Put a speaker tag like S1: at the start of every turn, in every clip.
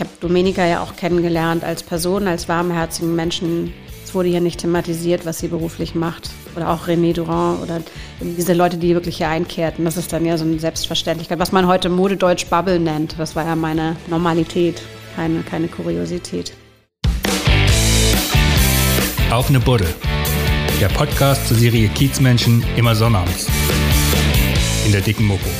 S1: Ich habe Domenica ja auch kennengelernt als Person, als warmherzigen Menschen. Es wurde hier nicht thematisiert, was sie beruflich macht. Oder auch René Durand oder diese Leute, die wirklich hier einkehrten. Das ist dann ja so eine Selbstverständlichkeit, was man heute Modedeutsch Bubble nennt. Das war ja meine Normalität, keine, keine Kuriosität.
S2: Auf eine Buddel. Der Podcast zur Serie Kiezmenschen immer sonnabends. In der dicken Mopo.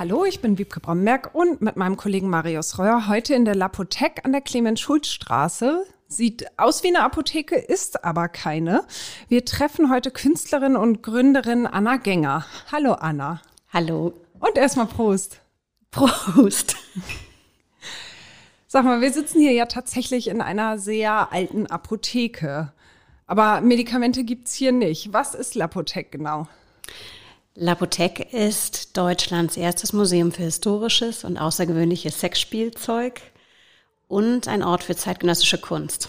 S3: Hallo, ich bin Wiebke Bromberg und mit meinem Kollegen Marius Reuer heute in der Lapothek an der Clemens-Schulz-Straße. Sieht aus wie eine Apotheke, ist aber keine. Wir treffen heute Künstlerin und Gründerin Anna Gänger. Hallo Anna.
S1: Hallo.
S3: Und erstmal Prost.
S1: Prost.
S3: Sag mal, wir sitzen hier ja tatsächlich in einer sehr alten Apotheke. Aber Medikamente gibt's hier nicht. Was ist Lapothek genau?
S1: Lapothek ist Deutschlands erstes Museum für historisches und außergewöhnliches Sexspielzeug und ein Ort für zeitgenössische Kunst.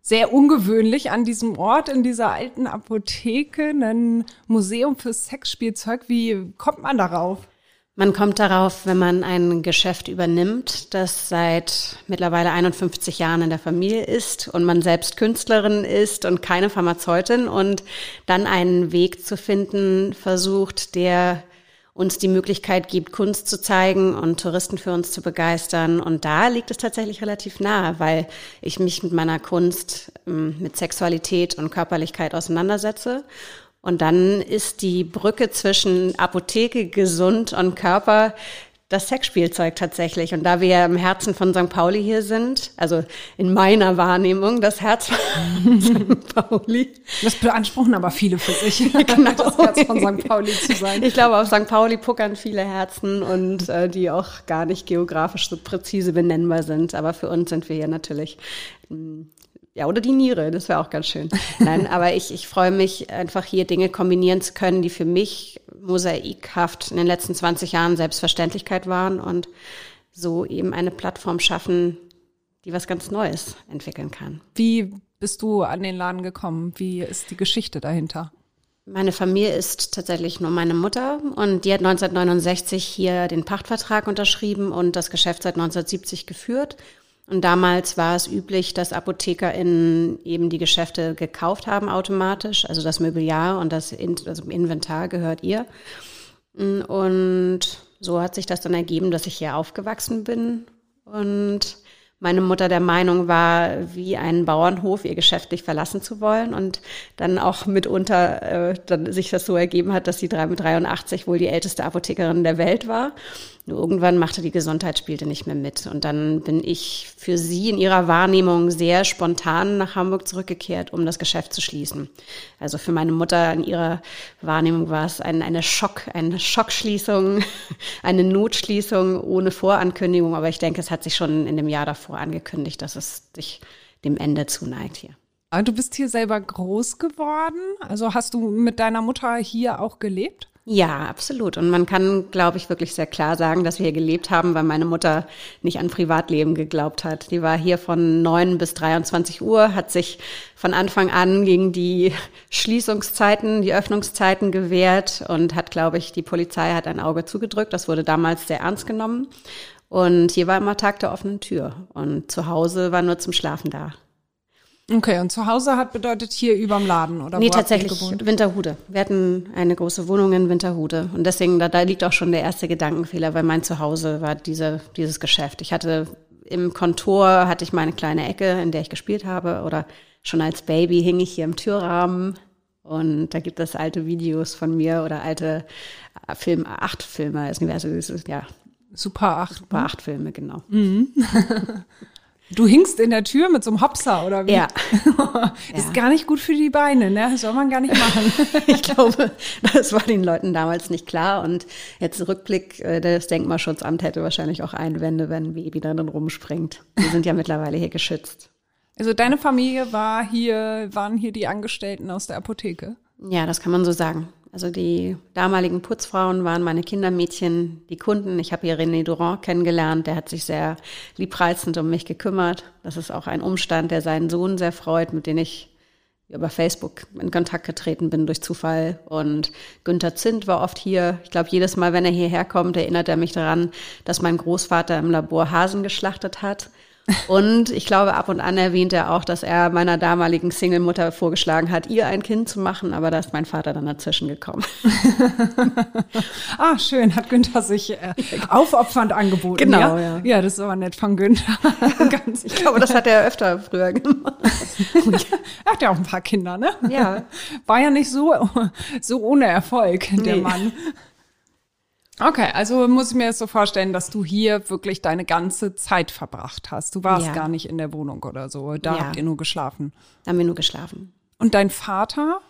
S3: Sehr ungewöhnlich an diesem Ort, in dieser alten Apotheke, ein Museum für Sexspielzeug. Wie kommt man darauf?
S1: Man kommt darauf, wenn man ein Geschäft übernimmt, das seit mittlerweile 51 Jahren in der Familie ist und man selbst Künstlerin ist und keine Pharmazeutin und dann einen Weg zu finden versucht, der uns die Möglichkeit gibt, Kunst zu zeigen und Touristen für uns zu begeistern. Und da liegt es tatsächlich relativ nahe, weil ich mich mit meiner Kunst, ähm, mit Sexualität und Körperlichkeit auseinandersetze und dann ist die Brücke zwischen Apotheke, gesund und Körper das Sexspielzeug tatsächlich. Und da wir im Herzen von St. Pauli hier sind, also in meiner Wahrnehmung das Herz von St. Pauli.
S3: Das beanspruchen aber viele für sich, genau. das Herz von St. Pauli zu sein.
S1: Ich glaube, auf St. Pauli puckern viele Herzen und äh, die auch gar nicht geografisch so präzise benennbar sind. Aber für uns sind wir hier natürlich hm, ja, oder die Niere, das wäre auch ganz schön. Nein, aber ich, ich freue mich einfach hier Dinge kombinieren zu können, die für mich mosaikhaft in den letzten 20 Jahren Selbstverständlichkeit waren und so eben eine Plattform schaffen, die was ganz Neues entwickeln kann.
S3: Wie bist du an den Laden gekommen? Wie ist die Geschichte dahinter?
S1: Meine Familie ist tatsächlich nur meine Mutter und die hat 1969 hier den Pachtvertrag unterschrieben und das Geschäft seit 1970 geführt. Und damals war es üblich, dass ApothekerInnen eben die Geschäfte gekauft haben automatisch. Also das Mobiliar und das also Inventar gehört ihr. Und so hat sich das dann ergeben, dass ich hier aufgewachsen bin und meine Mutter der Meinung war, wie ein Bauernhof ihr geschäftlich verlassen zu wollen und dann auch mitunter äh, dann sich das so ergeben hat, dass sie mit 83 wohl die älteste Apothekerin der Welt war nur irgendwann machte die Gesundheit spielte nicht mehr mit. Und dann bin ich für sie in ihrer Wahrnehmung sehr spontan nach Hamburg zurückgekehrt, um das Geschäft zu schließen. Also für meine Mutter in ihrer Wahrnehmung war es ein, eine Schock, eine Schockschließung, eine Notschließung ohne Vorankündigung. Aber ich denke, es hat sich schon in dem Jahr davor angekündigt, dass es sich dem Ende zuneigt hier.
S3: Du bist hier selber groß geworden. Also hast du mit deiner Mutter hier auch gelebt?
S1: Ja, absolut. Und man kann, glaube ich, wirklich sehr klar sagen, dass wir hier gelebt haben, weil meine Mutter nicht an Privatleben geglaubt hat. Die war hier von neun bis 23 Uhr, hat sich von Anfang an gegen die Schließungszeiten, die Öffnungszeiten gewehrt und hat, glaube ich, die Polizei hat ein Auge zugedrückt. Das wurde damals sehr ernst genommen. Und hier war immer Tag der offenen Tür. Und zu Hause war nur zum Schlafen da.
S3: Okay, und zu Hause hat bedeutet hier überm Laden oder
S1: Nee, tatsächlich Winterhude. Wir hatten eine große Wohnung in Winterhude und deswegen da, da liegt auch schon der erste Gedankenfehler, weil mein Zuhause war diese, dieses Geschäft. Ich hatte im Kontor hatte ich meine kleine Ecke, in der ich gespielt habe oder schon als Baby hing ich hier im Türrahmen und da gibt es alte Videos von mir oder alte Film, acht Filme, also, ja.
S3: Super acht.
S1: Super ne? acht Filme, genau. Mhm.
S3: Du hingst in der Tür mit so einem Hopser oder wie?
S1: Ja.
S3: ist ja. gar nicht gut für die Beine, ne? Das soll man gar nicht machen.
S1: ich glaube, das war den Leuten damals nicht klar. Und jetzt Rückblick, äh, das Denkmalschutzamt hätte wahrscheinlich auch Einwände, wenn ein Baby dann rumspringt. Die sind ja mittlerweile hier geschützt.
S3: Also deine Familie war hier, waren hier die Angestellten aus der Apotheke?
S1: Ja, das kann man so sagen. Also die damaligen Putzfrauen waren meine Kindermädchen, die Kunden. Ich habe hier René Durand kennengelernt, der hat sich sehr liebreizend um mich gekümmert. Das ist auch ein Umstand, der seinen Sohn sehr freut, mit dem ich über Facebook in Kontakt getreten bin durch Zufall. Und Günther Zint war oft hier. Ich glaube, jedes Mal, wenn er hierher kommt, erinnert er mich daran, dass mein Großvater im Labor Hasen geschlachtet hat. Und ich glaube, ab und an erwähnt er auch, dass er meiner damaligen Single-Mutter vorgeschlagen hat, ihr ein Kind zu machen, aber da ist mein Vater dann dazwischen gekommen.
S3: ah, schön, hat Günther sich äh, aufopfernd angeboten.
S1: Genau,
S3: ja?
S1: ja.
S3: Ja, das ist aber nett von Günther.
S1: Ganz, ich glaube, das hat er öfter früher gemacht.
S3: er hat ja auch ein paar Kinder, ne?
S1: Ja.
S3: War ja nicht so, so ohne Erfolg, der
S1: Nee.
S3: Mann. Okay, also muss ich mir jetzt so vorstellen, dass du hier wirklich deine ganze Zeit verbracht hast. Du warst
S1: Ja.
S3: gar nicht in der Wohnung oder so. Da
S1: Ja.
S3: habt ihr nur geschlafen.
S1: Da haben wir nur geschlafen.
S3: Und dein Vater?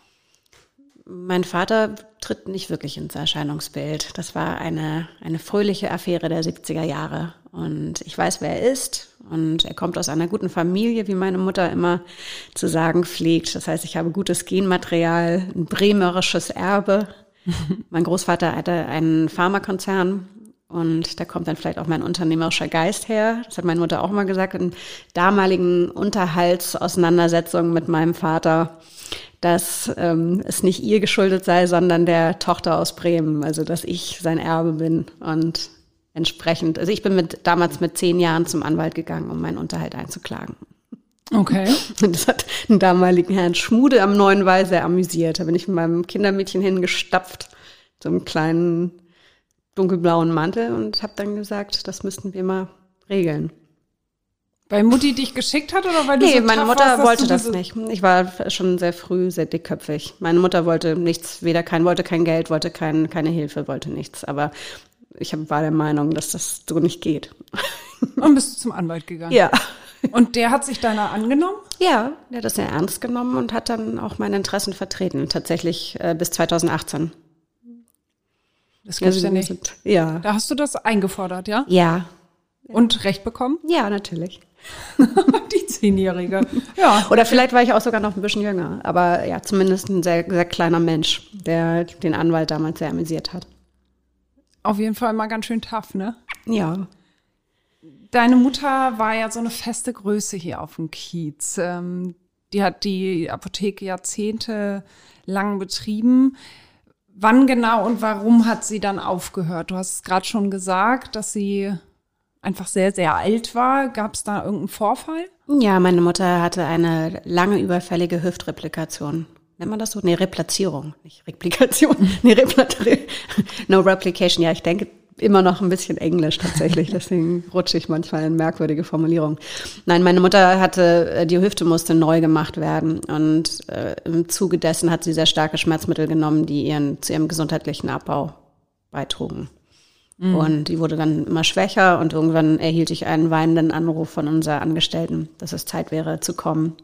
S1: Mein Vater tritt nicht wirklich ins Erscheinungsbild. Das war eine, eine fröhliche Affäre der 70er Jahre. Und ich weiß, wer er ist. Und er kommt aus einer guten Familie, wie meine Mutter immer zu sagen pflegt. Das heißt, ich habe gutes Genmaterial, ein bremerisches Erbe. mein Großvater hatte einen Pharmakonzern. Und da kommt dann vielleicht auch mein unternehmerischer Geist her. Das hat meine Mutter auch mal gesagt. In damaligen Unterhaltsauseinandersetzungen mit meinem Vater dass ähm, es nicht ihr geschuldet sei, sondern der Tochter aus Bremen, also dass ich sein Erbe bin und entsprechend, also ich bin mit damals mit zehn Jahren zum Anwalt gegangen, um meinen Unterhalt einzuklagen.
S3: Okay.
S1: Und das hat den damaligen Herrn Schmude am Neuen Wall sehr amüsiert. Da bin ich mit meinem Kindermädchen hingestapft, so einem kleinen dunkelblauen Mantel und habe dann gesagt, das müssten wir mal regeln.
S3: Weil Mutti dich geschickt hat oder weil du
S1: Nee,
S3: so
S1: meine Mutter
S3: warst,
S1: wollte das nicht. Ich war schon sehr früh sehr dickköpfig. Meine Mutter wollte nichts, weder kein, wollte kein Geld, wollte kein, keine Hilfe, wollte nichts. Aber ich war der Meinung, dass das so nicht geht.
S3: Und bist du zum Anwalt gegangen.
S1: Ja.
S3: Und der hat sich deiner angenommen?
S1: Ja, der hat das sehr ernst genommen und hat dann auch meine Interessen vertreten. Tatsächlich äh, bis 2018.
S3: Das gibt's ja
S1: wir
S3: nicht.
S1: sind- Ja.
S3: Da hast du das eingefordert, ja?
S1: Ja.
S3: Und Recht bekommen?
S1: Ja, natürlich.
S3: Die Zehnjährige. Ja.
S1: Oder vielleicht war ich auch sogar noch ein bisschen jünger. Aber ja, zumindest ein sehr, sehr kleiner Mensch, der den Anwalt damals sehr amüsiert hat.
S3: Auf jeden Fall mal ganz schön tough, ne?
S1: Ja.
S3: Deine Mutter war ja so eine feste Größe hier auf dem Kiez. Ähm, die hat die Apotheke Jahrzehnte lang betrieben. Wann genau und warum hat sie dann aufgehört? Du hast es gerade schon gesagt, dass sie einfach sehr, sehr alt war. Gab es da irgendeinen Vorfall?
S1: Ja, meine Mutter hatte eine lange überfällige Hüftreplikation. Nennt man das so? Nee, Replazierung, nicht Replikation. Nee, Replatri No Replication. Ja, ich denke immer noch ein bisschen Englisch tatsächlich, deswegen rutsche ich manchmal in merkwürdige Formulierungen. Nein, meine Mutter hatte, äh, die Hüfte musste neu gemacht werden und äh, im Zuge dessen hat sie sehr starke Schmerzmittel genommen, die ihren, zu ihrem gesundheitlichen Abbau beitrugen. Und die wurde dann immer schwächer und irgendwann erhielt ich einen weinenden Anruf von unserer Angestellten, dass es Zeit wäre zu kommen.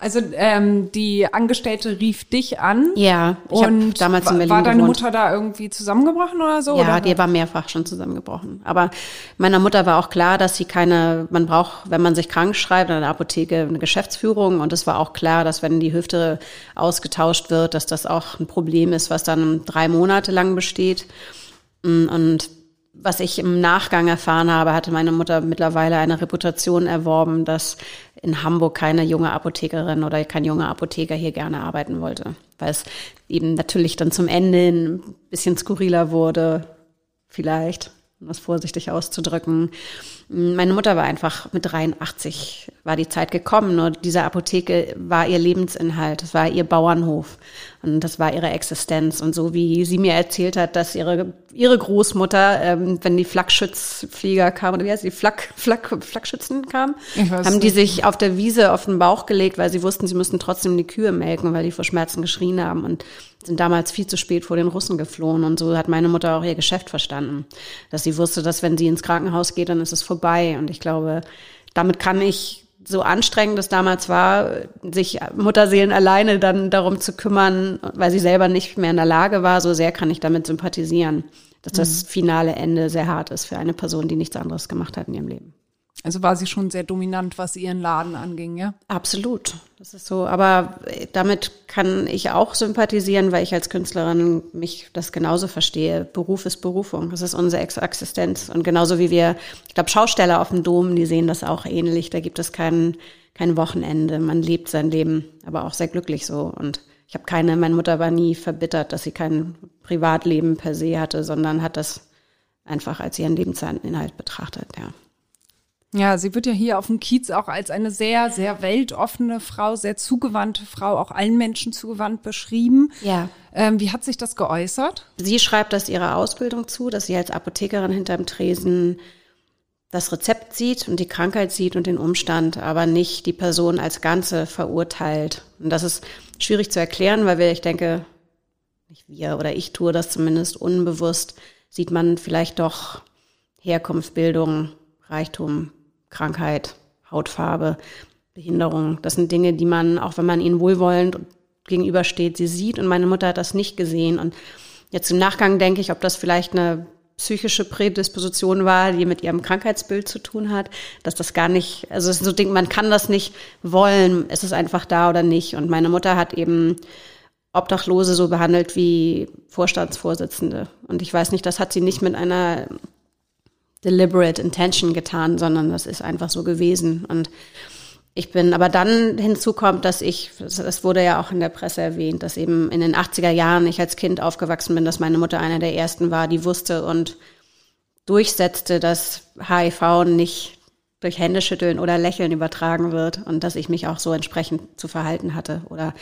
S3: Also ähm, die Angestellte rief dich an.
S1: Ja, ich habe
S3: und
S1: damals in Berlin
S3: war deine
S1: gewohnt.
S3: Mutter da irgendwie zusammengebrochen oder so?
S1: Ja,
S3: oder?
S1: die war mehrfach schon zusammengebrochen. Aber meiner Mutter war auch klar, dass sie keine, man braucht, wenn man sich krank schreibt, in einer Apotheke eine Geschäftsführung. Und es war auch klar, dass wenn die Hüfte ausgetauscht wird, dass das auch ein Problem ist, was dann drei Monate lang besteht. Und was ich im Nachgang erfahren habe, hatte meine Mutter mittlerweile eine Reputation erworben, dass in Hamburg keine junge Apothekerin oder kein junger Apotheker hier gerne arbeiten wollte. Weil es eben natürlich dann zum Ende ein bisschen skurriler wurde, vielleicht, um das vorsichtig auszudrücken. Meine Mutter war einfach mit 83, war die Zeit gekommen. Nur diese Apotheke war ihr Lebensinhalt, das war ihr Bauernhof und das war ihre Existenz. Und so wie sie mir erzählt hat, dass ihre, ihre Großmutter, ähm, wenn die Flakschützflieger kamen, oder wie heißt die, Flak, Flak, Flakschützen kamen, haben die
S3: nicht.
S1: sich auf der Wiese auf den Bauch gelegt, weil sie wussten, sie müssten trotzdem die Kühe melken, weil die vor Schmerzen geschrien haben und sind damals viel zu spät vor den Russen geflohen. Und so hat meine Mutter auch ihr Geschäft verstanden, dass sie wusste, dass wenn sie ins Krankenhaus geht, dann ist es vorbei. Und ich glaube, damit kann ich so anstrengend es damals war, sich Mutterseelen alleine dann darum zu kümmern, weil sie selber nicht mehr in der Lage war, so sehr kann ich damit sympathisieren, dass das finale Ende sehr hart ist für eine Person, die nichts anderes gemacht hat in ihrem Leben.
S3: Also war sie schon sehr dominant, was ihren Laden anging, ja?
S1: Absolut. Das ist so. Aber äh, damit kann ich auch sympathisieren, weil ich als Künstlerin mich das genauso verstehe. Beruf ist Berufung. Das ist unsere Ex Existenz. Und genauso wie wir, ich glaube, Schausteller auf dem Dom, die sehen das auch ähnlich. Da gibt es keinen, kein Wochenende. Man lebt sein Leben, aber auch sehr glücklich so. Und ich habe keine, meine Mutter war nie verbittert, dass sie kein Privatleben per se hatte, sondern hat das einfach als ihren Lebensinhalt betrachtet, ja.
S3: Ja, sie wird ja hier auf dem Kiez auch als eine sehr, sehr weltoffene Frau, sehr zugewandte Frau, auch allen Menschen zugewandt beschrieben.
S1: Ja.
S3: Ähm, wie hat sich das geäußert?
S1: Sie schreibt das ihrer Ausbildung zu, dass sie als Apothekerin hinterm Tresen das Rezept sieht und die Krankheit sieht und den Umstand, aber nicht die Person als Ganze verurteilt. Und das ist schwierig zu erklären, weil wir, ich denke, nicht wir oder ich tue das zumindest unbewusst, sieht man vielleicht doch Herkunft, Bildung, Reichtum, Krankheit, Hautfarbe, Behinderung. Das sind Dinge, die man, auch wenn man ihnen wohlwollend gegenübersteht, sie sieht. Und meine Mutter hat das nicht gesehen. Und jetzt im Nachgang denke ich, ob das vielleicht eine psychische Prädisposition war, die mit ihrem Krankheitsbild zu tun hat, dass das gar nicht, also es ist so Ding, man kann das nicht wollen, es ist einfach da oder nicht. Und meine Mutter hat eben Obdachlose so behandelt wie Vorstandsvorsitzende. Und ich weiß nicht, das hat sie nicht mit einer deliberate intention getan, sondern das ist einfach so gewesen. Und ich bin, aber dann hinzu kommt, dass ich, das wurde ja auch in der Presse erwähnt, dass eben in den 80er Jahren ich als Kind aufgewachsen bin, dass meine Mutter einer der ersten war, die wusste und durchsetzte, dass HIV nicht durch Händeschütteln oder Lächeln übertragen wird und dass ich mich auch so entsprechend zu verhalten hatte. Oder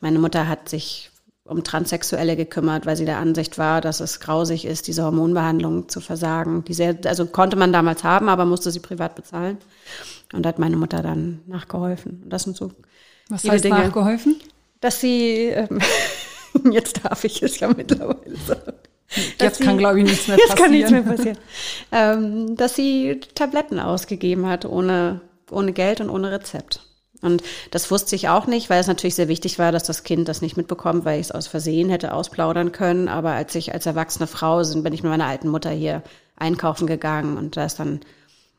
S1: meine Mutter hat sich um Transsexuelle gekümmert, weil sie der Ansicht war, dass es grausig ist, diese Hormonbehandlung zu versagen. Die sehr, also konnte man damals haben, aber musste sie privat bezahlen. Und da hat meine Mutter dann nachgeholfen. Und das sind so
S3: Was heißt Dinge, nachgeholfen?
S1: Dass sie, ähm, jetzt darf ich es ja mittlerweile sagen.
S3: Jetzt sie, kann, glaube ich, nichts mehr passieren.
S1: Jetzt kann nichts mehr passieren. ähm, dass sie Tabletten ausgegeben hat, ohne, ohne Geld und ohne Rezept. Und das wusste ich auch nicht, weil es natürlich sehr wichtig war, dass das Kind das nicht mitbekommt, weil ich es aus Versehen hätte ausplaudern können. Aber als ich als erwachsene Frau sind, bin ich mit meiner alten Mutter hier einkaufen gegangen und da ist dann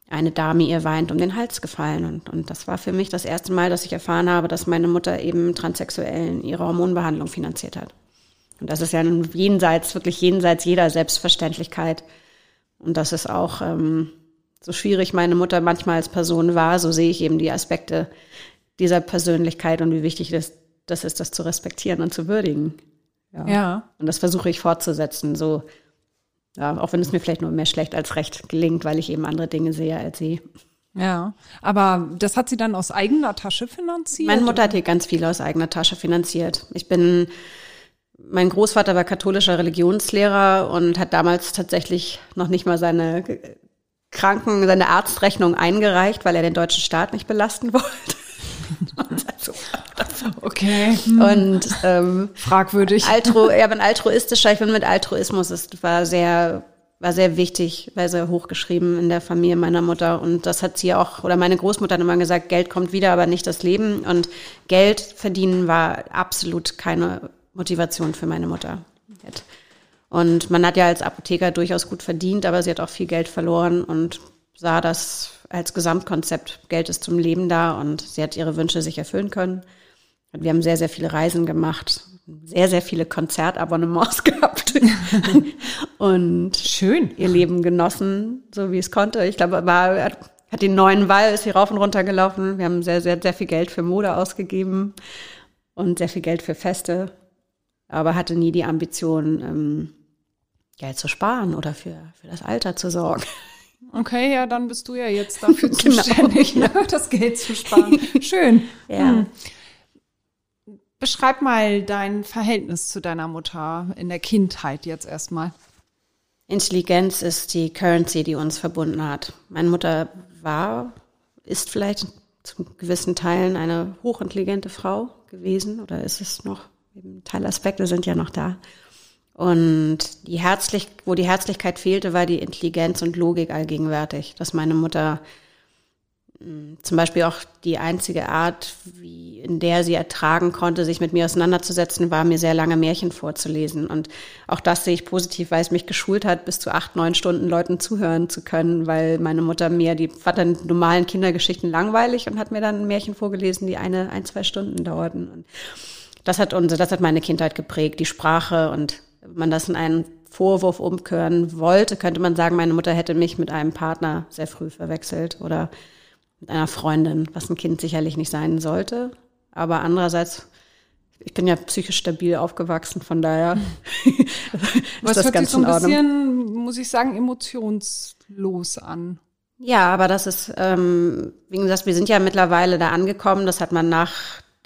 S1: eine Dame ihr weint um den Hals gefallen. Und, und das war für mich das erste Mal, dass ich erfahren habe, dass meine Mutter eben Transsexuellen ihre Hormonbehandlung finanziert hat. Und das ist ja jenseits, wirklich jenseits jeder Selbstverständlichkeit. Und das ist auch ähm, so schwierig meine Mutter manchmal als Person war, so sehe ich eben die Aspekte dieser Persönlichkeit und wie wichtig das, das ist, das zu respektieren und zu würdigen.
S3: Ja. ja.
S1: Und das versuche ich fortzusetzen, so, ja, auch wenn es mir vielleicht nur mehr schlecht als recht gelingt, weil ich eben andere Dinge sehe als sie.
S3: Ja, aber das hat sie dann aus eigener Tasche finanziert?
S1: Meine Mutter hat hier ganz viel aus eigener Tasche finanziert. Ich bin, mein Großvater war katholischer Religionslehrer und hat damals tatsächlich noch nicht mal seine Kranken, seine Arztrechnung eingereicht, weil er den deutschen Staat nicht belasten wollte.
S3: okay.
S1: Und ähm,
S3: fragwürdig.
S1: Altru, ja, bin altruistischer. Ich bin mit Altruismus. Es war sehr, war sehr wichtig, war sehr hochgeschrieben in der Familie meiner Mutter. Und das hat sie auch, oder meine Großmutter hat immer gesagt, Geld kommt wieder, aber nicht das Leben. Und Geld verdienen war absolut keine Motivation für meine Mutter. Und man hat ja als Apotheker durchaus gut verdient, aber sie hat auch viel Geld verloren und sah das als Gesamtkonzept. Geld ist zum Leben da und sie hat ihre Wünsche sich erfüllen können. Wir haben sehr, sehr viele Reisen gemacht, sehr, sehr viele Konzertabonnements gehabt und
S3: schön
S1: ihr Leben genossen, so wie es konnte. Ich glaube, war, hat den neuen Wall, ist hier rauf und runter gelaufen. Wir haben sehr, sehr, sehr viel Geld für Mode ausgegeben und sehr viel Geld für Feste, aber hatte nie die Ambition, ähm, Geld zu sparen oder für, für das Alter zu sorgen.
S3: Okay, ja, dann bist du ja jetzt dafür genau. zuständig, ne, das Geld zu sparen. Schön.
S1: Ja. Hm.
S3: Beschreib mal dein Verhältnis zu deiner Mutter in der Kindheit jetzt erstmal.
S1: Intelligenz ist die Currency, die uns verbunden hat. Meine Mutter war, ist vielleicht zu gewissen Teilen eine hochintelligente Frau gewesen oder ist es noch? Teilaspekte sind ja noch da. Und die Herzlich, wo die Herzlichkeit fehlte, war die Intelligenz und Logik allgegenwärtig. Dass meine Mutter hm, zum Beispiel auch die einzige Art, wie, in der sie ertragen konnte, sich mit mir auseinanderzusetzen, war mir sehr lange Märchen vorzulesen. Und auch das sehe ich positiv, weil es mich geschult hat, bis zu acht, neun Stunden Leuten zuhören zu können, weil meine Mutter mir, die fand dann normalen Kindergeschichten langweilig und hat mir dann Märchen vorgelesen, die eine, ein, zwei Stunden dauerten. Und das hat unsere, das hat meine Kindheit geprägt, die Sprache und man das in einen Vorwurf umkehren wollte, könnte man sagen, meine Mutter hätte mich mit einem Partner sehr früh verwechselt oder mit einer Freundin, was ein Kind sicherlich nicht sein sollte. Aber andererseits, ich bin ja psychisch stabil aufgewachsen, von daher ist
S3: Was
S1: das ganz
S3: so ein
S1: in
S3: bisschen, muss ich sagen, emotionslos an.
S1: Ja, aber das ist, ähm, wie gesagt, wir sind ja mittlerweile da angekommen. Das hat man nach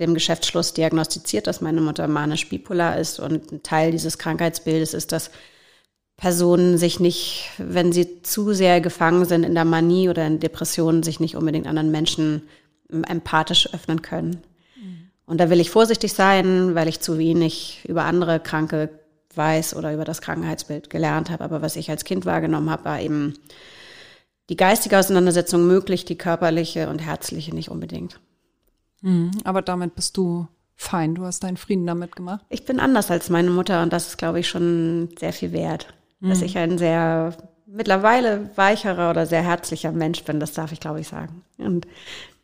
S1: dem Geschäftsschluss diagnostiziert, dass meine Mutter manisch bipolar ist. Und ein Teil dieses Krankheitsbildes ist, dass Personen sich nicht, wenn sie zu sehr gefangen sind in der Manie oder in Depressionen, sich nicht unbedingt anderen Menschen empathisch öffnen können. Und da will ich vorsichtig sein, weil ich zu wenig über andere Kranke weiß oder über das Krankheitsbild gelernt habe. Aber was ich als Kind wahrgenommen habe, war eben die geistige Auseinandersetzung möglich, die körperliche und herzliche nicht unbedingt.
S3: Mhm. Aber damit bist du fein. Du hast deinen Frieden damit gemacht.
S1: Ich bin anders als meine Mutter und das ist, glaube ich, schon sehr viel wert. Dass ich ein sehr mittlerweile weicherer oder sehr herzlicher Mensch bin, das darf ich, glaube ich, sagen. Und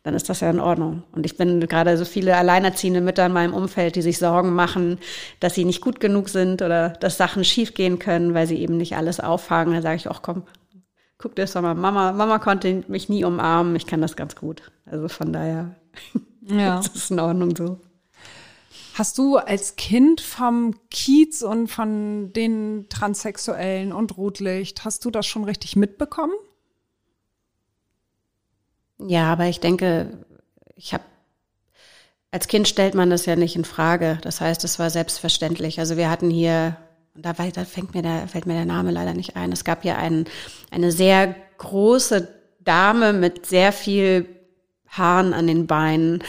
S1: dann ist das ja in Ordnung. Und ich bin gerade so viele alleinerziehende Mütter in meinem Umfeld, die sich Sorgen machen, dass sie nicht gut genug sind oder dass Sachen schiefgehen können, weil sie eben nicht alles auffangen. Da sage ich auch, komm, guck dir das doch mal. Mama, Mama konnte mich nie umarmen. Ich kann das ganz gut. Also von daher
S3: Ja.
S1: ist es in Ordnung so.
S3: Hast du als Kind vom Kiez und von den Transsexuellen und Rotlicht, hast du das schon richtig mitbekommen?
S1: Ja, aber ich denke, ich habe als Kind stellt man das ja nicht in Frage. Das heißt, es war selbstverständlich. Also wir hatten hier, und da, da fängt mir der, fällt mir der Name leider nicht ein. Es gab hier einen, eine sehr große Dame mit sehr viel Haaren an den Beinen.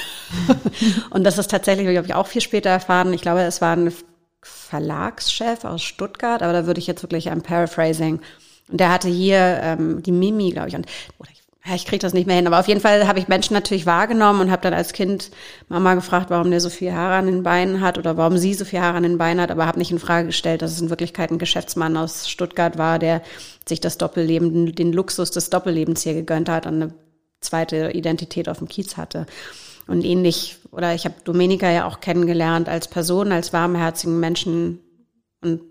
S1: und das ist tatsächlich, habe ich auch viel später erfahren. Ich glaube, es war ein Verlagschef aus Stuttgart, aber da würde ich jetzt wirklich ein Paraphrasing. Und der hatte hier ähm, die Mimi, glaube ich, und oder ich, ja, ich kriege das nicht mehr hin. Aber auf jeden Fall habe ich Menschen natürlich wahrgenommen und habe dann als Kind Mama gefragt, warum der so viel Haare an den Beinen hat oder warum sie so viel Haare an den Beinen hat, aber habe nicht in Frage gestellt, dass es in Wirklichkeit ein Geschäftsmann aus Stuttgart war, der sich das Doppelleben, den, den Luxus des Doppellebens hier gegönnt hat und eine zweite Identität auf dem Kiez hatte. Und ähnlich, oder ich habe Domenica ja auch kennengelernt als Person, als warmherzigen Menschen. Und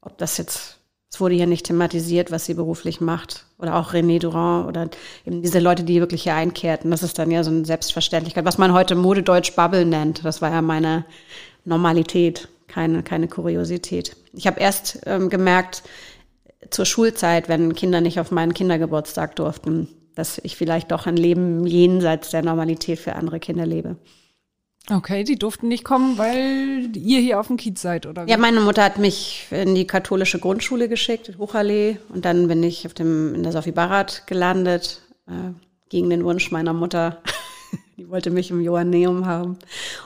S1: ob das jetzt, es wurde hier nicht thematisiert, was sie beruflich macht. Oder auch René Durand oder eben diese Leute, die wirklich hier einkehrten. Das ist dann ja so eine Selbstverständlichkeit, was man heute Modedeutsch Bubble nennt. Das war ja meine Normalität, keine, keine Kuriosität. Ich habe erst ähm, gemerkt, zur Schulzeit, wenn Kinder nicht auf meinen Kindergeburtstag durften, dass ich vielleicht doch ein Leben jenseits der Normalität für andere Kinder lebe.
S3: Okay, die durften nicht kommen, weil ihr hier auf dem Kiez seid, oder wie?
S1: Ja, meine Mutter hat mich in die katholische Grundschule geschickt, Hochallee, und dann bin ich auf dem, in der Sophie Barat gelandet, äh, gegen den Wunsch meiner Mutter. Die wollte mich im Johanneum haben.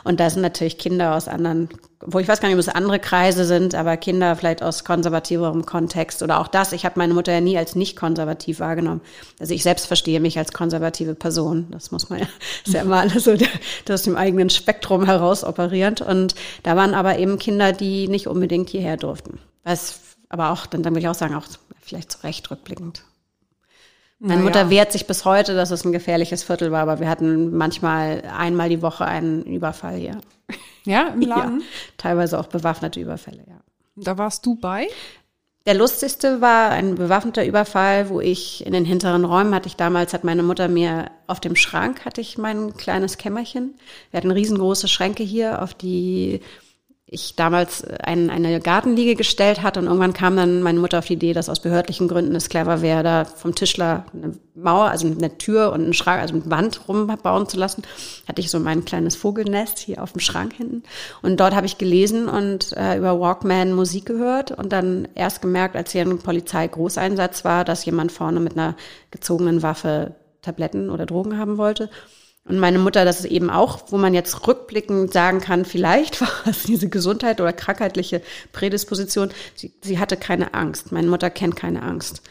S1: Und da sind natürlich Kinder aus anderen, wo ich weiß gar nicht, ob es andere Kreise sind, aber Kinder vielleicht aus konservativerem Kontext oder auch das. Ich habe meine Mutter ja nie als nicht konservativ wahrgenommen. Also ich selbst verstehe mich als konservative Person. Das muss man ja, ist ja immer alles so aus dem eigenen Spektrum heraus operierend. Und da waren aber eben Kinder, die nicht unbedingt hierher durften. Was aber auch, dann, dann will ich auch sagen, auch vielleicht zu Recht rückblickend. Meine
S3: Naja.
S1: Mutter wehrt sich bis heute, dass es ein gefährliches Viertel war, aber wir hatten manchmal einmal die Woche einen Überfall hier.
S3: Ja, im Laden?
S1: Ja, teilweise auch bewaffnete Überfälle, ja.
S3: Da warst du bei?
S1: Der lustigste war ein bewaffneter Überfall, wo ich in den hinteren Räumen hatte ich damals, hat meine Mutter mir auf dem Schrank hatte ich mein kleines Kämmerchen. Wir hatten riesengroße Schränke hier, auf die ich damals ein, eine Gartenliege gestellt hatte und irgendwann kam dann meine Mutter auf die Idee, dass aus behördlichen Gründen es clever wäre, da vom Tischler eine Mauer, also eine Tür und einen Schrank, also eine Wand rumbauen zu lassen. Hatte ich so mein kleines Vogelnest hier auf dem Schrank hinten und dort habe ich gelesen und äh, über Walkman Musik gehört und dann erst gemerkt, als hier ein Polizeigroßeinsatz war, dass jemand vorne mit einer gezogenen Waffe Tabletten oder Drogen haben wollte. Und meine Mutter, das ist eben auch, wo man jetzt rückblickend sagen kann, vielleicht war es diese Gesundheit oder krankheitliche Prädisposition. Sie, sie hatte keine Angst. Meine Mutter kennt keine Angst.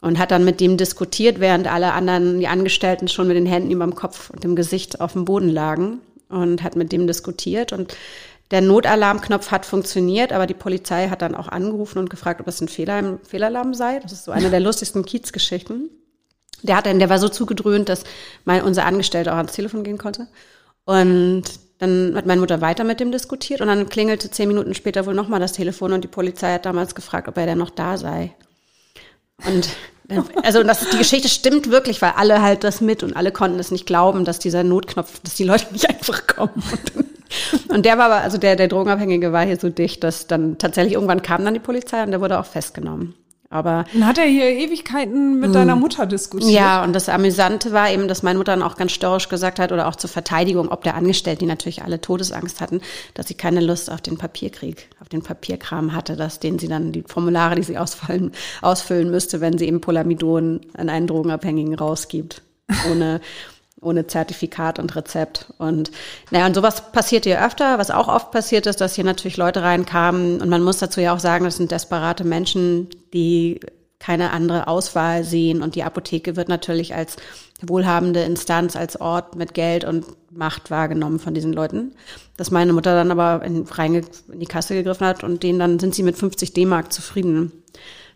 S1: Und hat dann mit dem diskutiert, während alle anderen, die Angestellten schon mit den Händen über dem Kopf und dem Gesicht auf dem Boden lagen. Und hat mit dem diskutiert. Und der Notalarmknopf hat funktioniert, aber die Polizei hat dann auch angerufen und gefragt, ob es ein Fehler im Fehlalarm sei. Das ist so eine der lustigsten Kiezgeschichten. Der hat dann, der war so zugedröhnt, dass mein, unser Angestellter auch ans Telefon gehen konnte. Und dann hat meine Mutter weiter mit dem diskutiert und dann klingelte zehn Minuten später wohl nochmal das Telefon und die Polizei hat damals gefragt, ob er denn noch da sei. Und Also das, die Geschichte stimmt wirklich, weil alle halt das mit und alle konnten es nicht glauben, dass dieser Notknopf, dass die Leute nicht einfach kommen. Und, und der war aber, also der, der Drogenabhängige war hier so dicht, dass dann tatsächlich irgendwann kam dann die Polizei und der wurde auch festgenommen. Aber
S3: dann hat er hier Ewigkeiten mit deiner Mutter diskutiert.
S1: ja, und das Amüsante war eben, dass meine Mutter dann auch ganz störrisch gesagt hat oder auch zur Verteidigung, ob der Angestellten, die natürlich alle Todesangst hatten, dass sie keine Lust auf den Papierkrieg, auf den Papierkram hatte, dass denen sie dann die Formulare, die sie ausfallen, ausfüllen müsste, wenn sie eben Polamidon an einen Drogenabhängigen rausgibt. Ohne ohne Zertifikat und Rezept. Und naja, und sowas passiert hier öfter. Was auch oft passiert ist, dass hier natürlich Leute reinkamen. Und man muss dazu ja auch sagen, das sind desperate Menschen, die keine andere Auswahl sehen. Und die Apotheke wird natürlich als wohlhabende Instanz, als Ort mit Geld und Macht wahrgenommen von diesen Leuten. Dass meine Mutter dann aber in, rein in die Kasse gegriffen hat und denen dann sind sie mit 50 D-Mark zufrieden.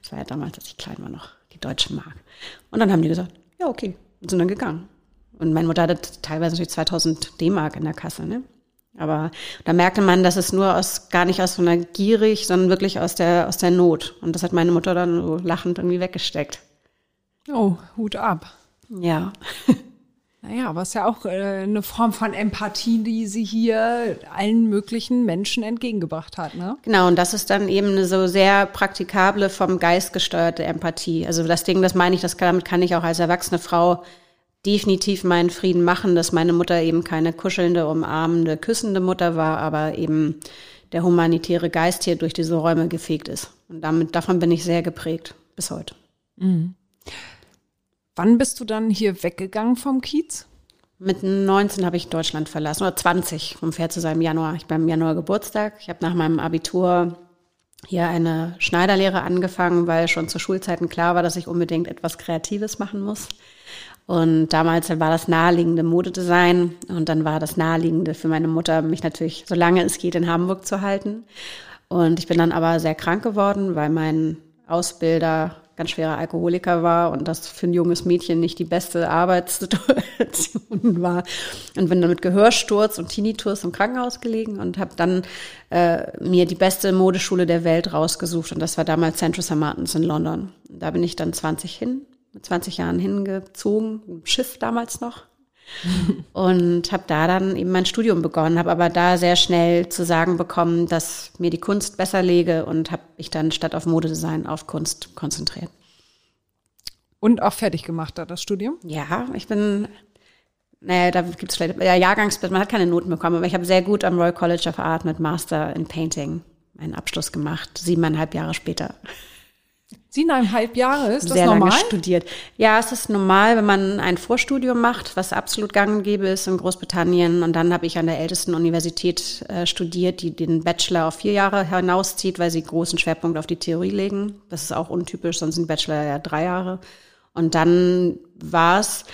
S1: Das war ja damals, als ich klein war noch, die deutsche Mark. Und dann haben die gesagt, ja, okay, und sind dann gegangen. Und meine Mutter hatte teilweise natürlich 2000 D-Mark in der Kasse, ne? Aber da merkte man, dass es nur aus, gar nicht aus so einer gierig, sondern wirklich aus der, aus der Not. Und das hat meine Mutter dann so lachend irgendwie weggesteckt.
S3: Oh, Hut ab.
S1: Ja.
S3: Naja, aber es ist ja auch äh, eine Form von Empathie, die sie hier allen möglichen Menschen entgegengebracht hat, ne?
S1: Genau, und das ist dann eben eine so sehr praktikable, vom Geist gesteuerte Empathie. Also das Ding, das meine ich, das kann, damit kann ich auch als erwachsene Frau definitiv meinen Frieden machen, dass meine Mutter eben keine kuschelnde, umarmende, küssende Mutter war, aber eben der humanitäre Geist hier durch diese Räume gefegt ist. Und damit, davon bin ich sehr geprägt bis heute.
S3: Mhm. Wann bist du dann hier weggegangen vom Kiez?
S1: Mit 19 habe ich Deutschland verlassen, oder 20, um fair zu sein, im Januar. Ich bin im Januar Geburtstag. Ich habe nach meinem Abitur hier eine Schneiderlehre angefangen, weil schon zu Schulzeiten klar war, dass ich unbedingt etwas Kreatives machen muss. Und damals war das naheliegende Modedesign und dann war das naheliegende für meine Mutter, mich natürlich, solange es geht, in Hamburg zu halten. Und ich bin dann aber sehr krank geworden, weil mein Ausbilder ganz schwerer Alkoholiker war und das für ein junges Mädchen nicht die beste Arbeitssituation war. Und bin dann mit Gehörsturz und Tinnitus im Krankenhaus gelegen und habe dann äh, mir die beste Modeschule der Welt rausgesucht und das war damals Central St. Martins in London. Da bin ich dann 20 hin mit 20 Jahren hingezogen, im Schiff damals noch. und habe da dann eben mein Studium begonnen, habe aber da sehr schnell zu sagen bekommen, dass mir die Kunst besser lege und habe mich dann statt auf Modedesign auf Kunst konzentriert.
S3: Und auch fertig gemacht da das Studium?
S1: Ja, ich bin, naja, da gibt es vielleicht, ja, Jahrgangsbild, man hat keine Noten bekommen, aber ich habe sehr gut am Royal College of Art mit Master in Painting meinen Abschluss gemacht, siebeneinhalb Jahre später.
S3: Siebeneinhalb Jahre, ist das
S1: sehr
S3: normal?
S1: lange studiert. Ja, es ist normal, wenn man ein Vorstudium macht, was absolut gang und gäbe ist in Großbritannien. Und dann habe ich an der ältesten Universität äh, studiert, die den Bachelor auf vier Jahre hinauszieht, weil sie großen Schwerpunkt auf die Theorie legen. Das ist auch untypisch, sonst sind Bachelor ja drei Jahre. Und dann war es,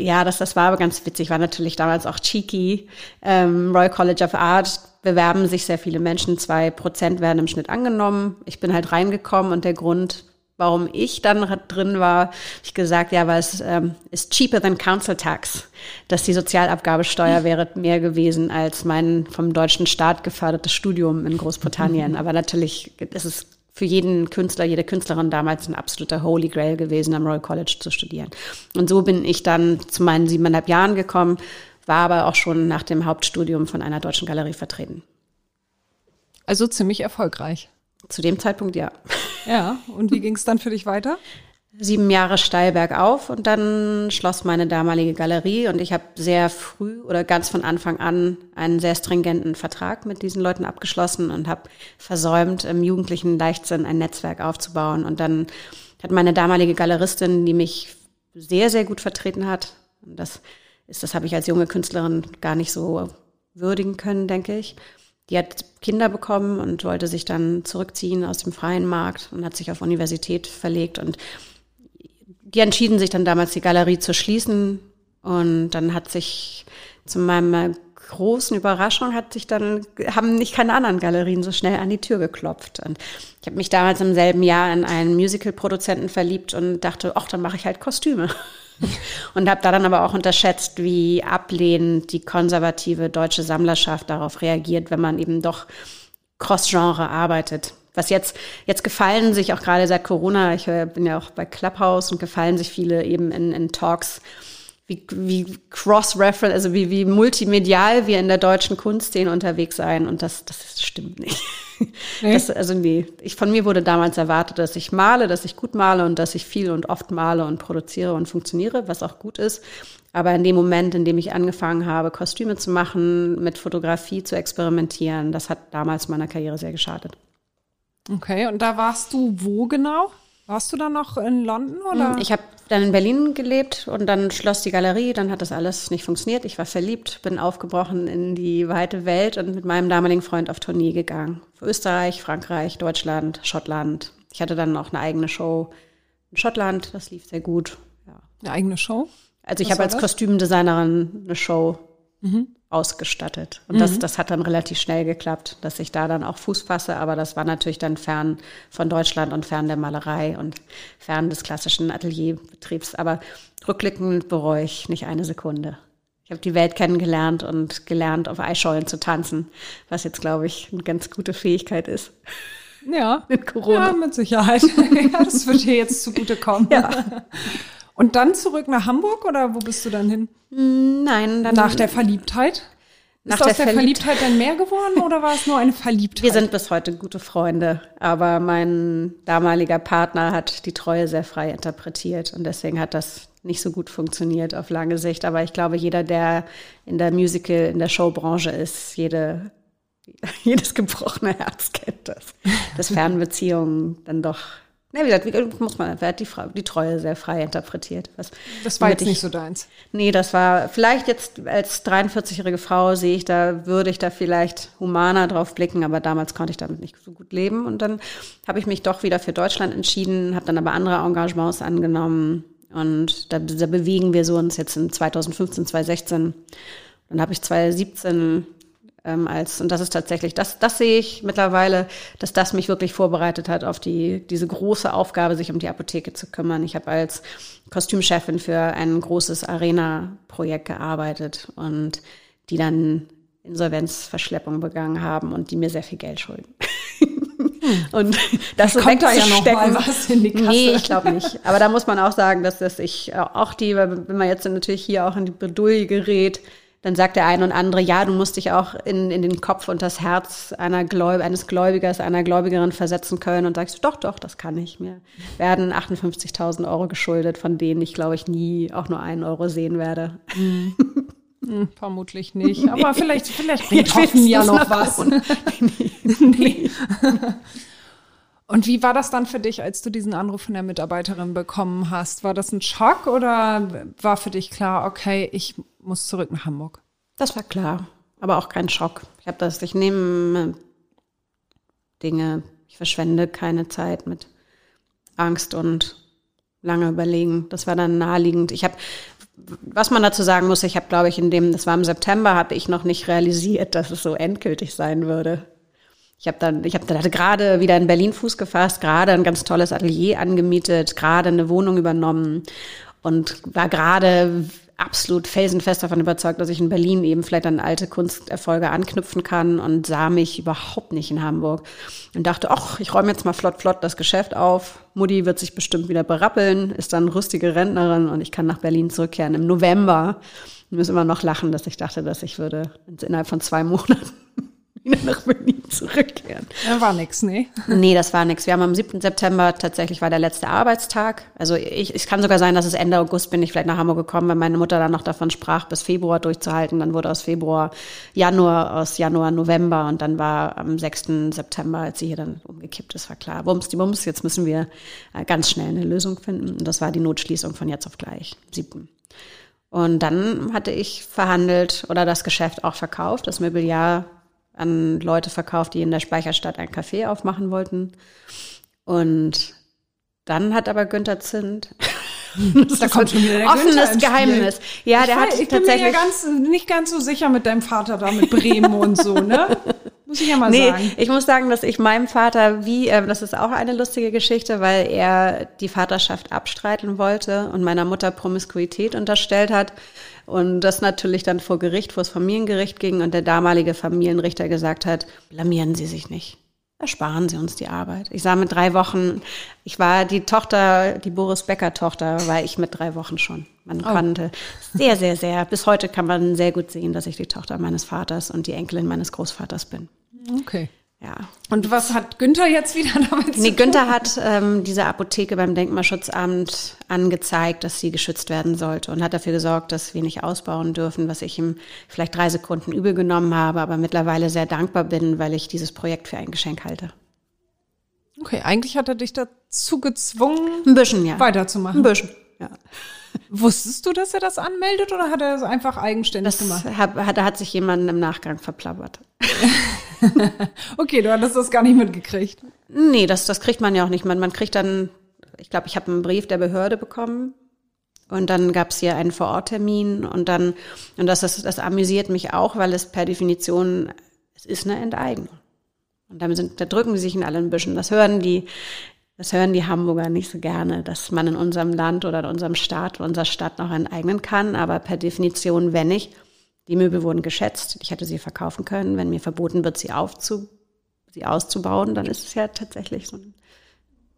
S1: ja, das, das war aber ganz witzig, war natürlich damals auch cheeky. Ähm, Royal College of Art bewerben sich sehr viele Menschen, zwei Prozent werden im Schnitt angenommen. Ich bin halt reingekommen und der Grund, warum ich dann drin war, ich gesagt, ja, weil es ähm, ist cheaper than Council Tax, dass die Sozialabgabesteuer wäre mehr gewesen als mein vom deutschen Staat gefördertes Studium in Großbritannien. Aber natürlich ist es für jeden Künstler, jede Künstlerin damals ein absoluter Holy Grail gewesen, am Royal College zu studieren. Und so bin ich dann zu meinen siebeneinhalb Jahren gekommen, war aber auch schon nach dem Hauptstudium von einer deutschen Galerie vertreten.
S3: Also ziemlich erfolgreich.
S1: Zu dem Zeitpunkt ja.
S3: Ja, und wie ging es dann für dich weiter?
S1: Sieben Jahre steil bergauf und dann schloss meine damalige Galerie und ich habe sehr früh oder ganz von Anfang an einen sehr stringenten Vertrag mit diesen Leuten abgeschlossen und habe versäumt, im jugendlichen Leichtsinn ein Netzwerk aufzubauen. Und dann hat meine damalige Galeristin, die mich sehr, sehr gut vertreten hat, und das ist, das habe ich als junge Künstlerin gar nicht so würdigen können, denke ich. Die hat Kinder bekommen und wollte sich dann zurückziehen aus dem freien Markt und hat sich auf Universität verlegt und die entschieden sich dann damals die Galerie zu schließen und dann hat sich zu meiner großen Überraschung hat sich dann haben nicht keine anderen Galerien so schnell an die Tür geklopft und ich habe mich damals im selben Jahr in einen Musical-Produzenten verliebt und dachte, ach, dann mache ich halt Kostüme. Und habe da dann aber auch unterschätzt, wie ablehnend die konservative deutsche Sammlerschaft darauf reagiert, wenn man eben doch cross-genre arbeitet. Was jetzt, jetzt gefallen sich auch gerade seit Corona, ich bin ja auch bei Clubhouse und gefallen sich viele eben in, in Talks, wie, wie cross-reference, also wie, wie multimedial wir in der deutschen Kunstszene unterwegs sein. Und das, das stimmt nicht. Nee. Das, also nee, ich, von mir wurde damals erwartet, dass ich male, dass ich gut male und dass ich viel und oft male und produziere und funktioniere, was auch gut ist. Aber in dem Moment, in dem ich angefangen habe, Kostüme zu machen, mit Fotografie zu experimentieren, das hat damals meiner Karriere sehr geschadet.
S3: Okay, und da warst du wo genau? Warst du dann noch in London oder?
S1: Ich habe dann in Berlin gelebt und dann schloss die Galerie, dann hat das alles nicht funktioniert. Ich war verliebt, bin aufgebrochen in die weite Welt und mit meinem damaligen Freund auf Tournee gegangen. Für Österreich, Frankreich, Deutschland, Schottland. Ich hatte dann auch eine eigene Show in Schottland, das lief sehr gut.
S3: Ja. Eine eigene Show?
S1: Also ich habe als das? Kostümdesignerin eine Show mhm. ausgestattet. Und mhm. das, das hat dann relativ schnell geklappt, dass ich da dann auch Fuß fasse. Aber das war natürlich dann fern von Deutschland und fern der Malerei und fern des klassischen Atelierbetriebs. Aber rückblickend bereue ich nicht eine Sekunde. Ich habe die Welt kennengelernt und gelernt, auf Eischollen zu tanzen, was jetzt, glaube ich, eine ganz gute Fähigkeit ist.
S3: Ja. mit Corona. Ja, mit Sicherheit. ja, das wird dir jetzt zugutekommen. Ja. Und dann zurück nach Hamburg oder wo bist du dann hin?
S1: Nein,
S3: dann nach der Verliebtheit. Nach ist aus der, der Verliebtheit dann mehr geworden oder war es nur eine Verliebtheit?
S1: Wir sind bis heute gute Freunde, aber mein damaliger Partner hat die Treue sehr frei interpretiert und deswegen hat das nicht so gut funktioniert auf lange Sicht. Aber ich glaube, jeder, der in der Musical, in der Showbranche ist, jede, jedes gebrochene Herz kennt das, dass Fernbeziehungen dann doch na, wie gesagt, muss man, wer hat die, die Treue sehr frei interpretiert.
S3: Was, das war jetzt ich, nicht so deins.
S1: Nee, das war, vielleicht jetzt als 43-jährige Frau sehe ich da, würde ich da vielleicht humaner drauf blicken, aber damals konnte ich damit nicht so gut leben. Und dann habe ich mich doch wieder für Deutschland entschieden, habe dann aber andere Engagements angenommen. Und da, da bewegen wir so uns jetzt in 2015, 2016. Dann habe ich 2017 ähm, als, und das ist tatsächlich, das, das sehe ich mittlerweile, dass das mich wirklich vorbereitet hat auf die, diese große Aufgabe, sich um die Apotheke zu kümmern. Ich habe als Kostümchefin für ein großes Arena-Projekt gearbeitet und die dann Insolvenzverschleppung begangen haben und die mir sehr viel Geld schulden. und das
S3: da kommt da ja noch mal was in die Kasse.
S1: Nee, ich glaube nicht. Aber da muss man auch sagen, dass das ich auch die, wenn man jetzt natürlich hier auch in die Bredouille gerät, dann sagt der eine und andere, ja, du musst dich auch in, in den Kopf und das Herz einer Gläub eines Gläubigers, einer Gläubigerin versetzen können und sagst, doch, doch, das kann ich mir. Werden 58.000 Euro geschuldet, von denen ich, glaube ich, nie auch nur einen Euro sehen werde.
S3: Mhm. Hm, vermutlich nicht, aber vielleicht, vielleicht bringt Hoffen ja noch was. nee. nee. Und wie war das dann für dich, als du diesen Anruf von der Mitarbeiterin bekommen hast? War das ein Schock oder war für dich klar, okay, ich muss zurück nach Hamburg?
S1: Das war klar, aber auch kein Schock. Ich habe das, ich nehme Dinge, ich verschwende keine Zeit mit Angst und lange überlegen. Das war dann naheliegend. Ich habe, was man dazu sagen muss, ich habe, glaube ich, in dem, das war im September, habe ich noch nicht realisiert, dass es so endgültig sein würde. Ich habe dann, ich habe dann hatte gerade wieder in Berlin Fuß gefasst, gerade ein ganz tolles Atelier angemietet, gerade eine Wohnung übernommen und war gerade absolut felsenfest davon überzeugt, dass ich in Berlin eben vielleicht an alte Kunsterfolge anknüpfen kann und sah mich überhaupt nicht in Hamburg und dachte, ach, ich räume jetzt mal flott, flott das Geschäft auf. Mutti wird sich bestimmt wieder berappeln, ist dann rüstige Rentnerin und ich kann nach Berlin zurückkehren im November. Ich muss immer noch lachen, dass ich dachte, dass ich würde innerhalb von zwei Monaten wieder nach Berlin zurückkehren.
S3: Da war nix, nee.
S1: Nee, das war nix. Wir haben am 7. September tatsächlich war der letzte Arbeitstag. Also ich, es kann sogar sein, dass es Ende August bin ich vielleicht nach Hamburg gekommen, weil meine Mutter dann noch davon sprach, bis Februar durchzuhalten. Dann wurde aus Februar Januar, aus Januar November und dann war am 6. September, als sie hier dann umgekippt ist, war klar, Wumms, die Wumms, jetzt müssen wir äh, ganz schnell eine Lösung finden. Und das war die Notschließung von jetzt auf gleich, 7. Und dann hatte ich verhandelt oder das Geschäft auch verkauft, das Mobiliar an Leute verkauft, die in der Speicherstadt ein Café aufmachen wollten. Und dann hat aber Günther Zind
S3: das da kommt schon wieder der
S1: offenes Geheimnis. Ja, der ich hat
S3: ich bin tatsächlich mir ja ganz, nicht ganz so sicher mit deinem Vater da mit Bremen und so, ne? Muss ich ja mal nee, sagen.
S1: Ich muss sagen, dass ich meinem Vater wie, äh, das ist auch eine lustige Geschichte, weil er die Vaterschaft abstreiten wollte und meiner Mutter Promiskuität unterstellt hat. Und das natürlich dann vor Gericht, vor das Familiengericht ging und der damalige Familienrichter gesagt hat, blamieren Sie sich nicht. ersparen Sie uns die Arbeit. Ich sah mit drei Wochen, ich war die Tochter, die Boris Becker Tochter, war ich mit drei Wochen schon. Man oh. konnte sehr, sehr, sehr, bis heute kann man sehr gut sehen, dass ich die Tochter meines Vaters und die Enkelin meines Großvaters bin.
S3: Okay. Ja. Und was hat Günther jetzt wieder damit
S1: nee, zu tun? Günther hat ähm, diese Apotheke beim Denkmalschutzamt angezeigt, dass sie geschützt werden sollte und hat dafür gesorgt, dass wir nicht ausbauen dürfen, was ich ihm vielleicht drei Sekunden übel genommen habe, aber mittlerweile sehr dankbar bin, weil ich dieses Projekt für ein Geschenk halte.
S3: Okay, eigentlich hat er dich dazu gezwungen,
S1: ein bisschen, ja.
S3: weiterzumachen.
S1: Ein bisschen, ja.
S3: Wusstest du, dass er das anmeldet oder hat er das einfach eigenständig
S1: das
S3: gemacht?
S1: Hat, hat, hat sich jemand im Nachgang verplappert.
S3: okay, du hattest das gar nicht mitgekriegt.
S1: Nee, das, das kriegt man ja auch nicht. Man, man kriegt dann, ich glaube, ich habe einen Brief der Behörde bekommen und dann gab es hier einen Vororttermin und dann, und das, das, das amüsiert mich auch, weil es per Definition, es ist eine Enteignung. Und damit sind, da drücken sie sich in allen Büschen. Das hören die, das hören die Hamburger nicht so gerne, dass man in unserem Land oder in unserem Staat, unserer Stadt noch enteignen kann. Aber per Definition, wenn nicht, die Möbel wurden geschätzt. Ich hätte sie verkaufen können. Wenn mir verboten wird, sie aufzu, sie auszubauen, dann ist es ja tatsächlich so ein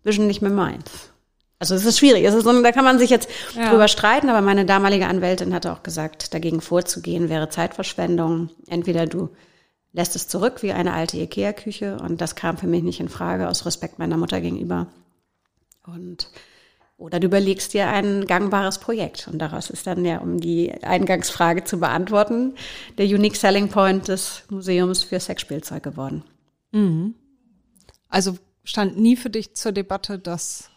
S1: bisschen nicht mehr meins. Also es ist schwierig. Es ist so, da kann man sich jetzt ja. drüber streiten, aber meine damalige Anwältin hatte auch gesagt, dagegen vorzugehen wäre Zeitverschwendung. Entweder du lässt es zurück wie eine alte Ikea-Küche und das kam für mich nicht in Frage aus Respekt meiner Mutter gegenüber. Und oder du überlegst dir ein gangbares Projekt. Und daraus ist dann ja, um die Eingangsfrage zu beantworten, der Unique Selling Point des Museums für Sexspielzeug geworden.
S3: Mhm. Also stand nie für dich zur Debatte, dass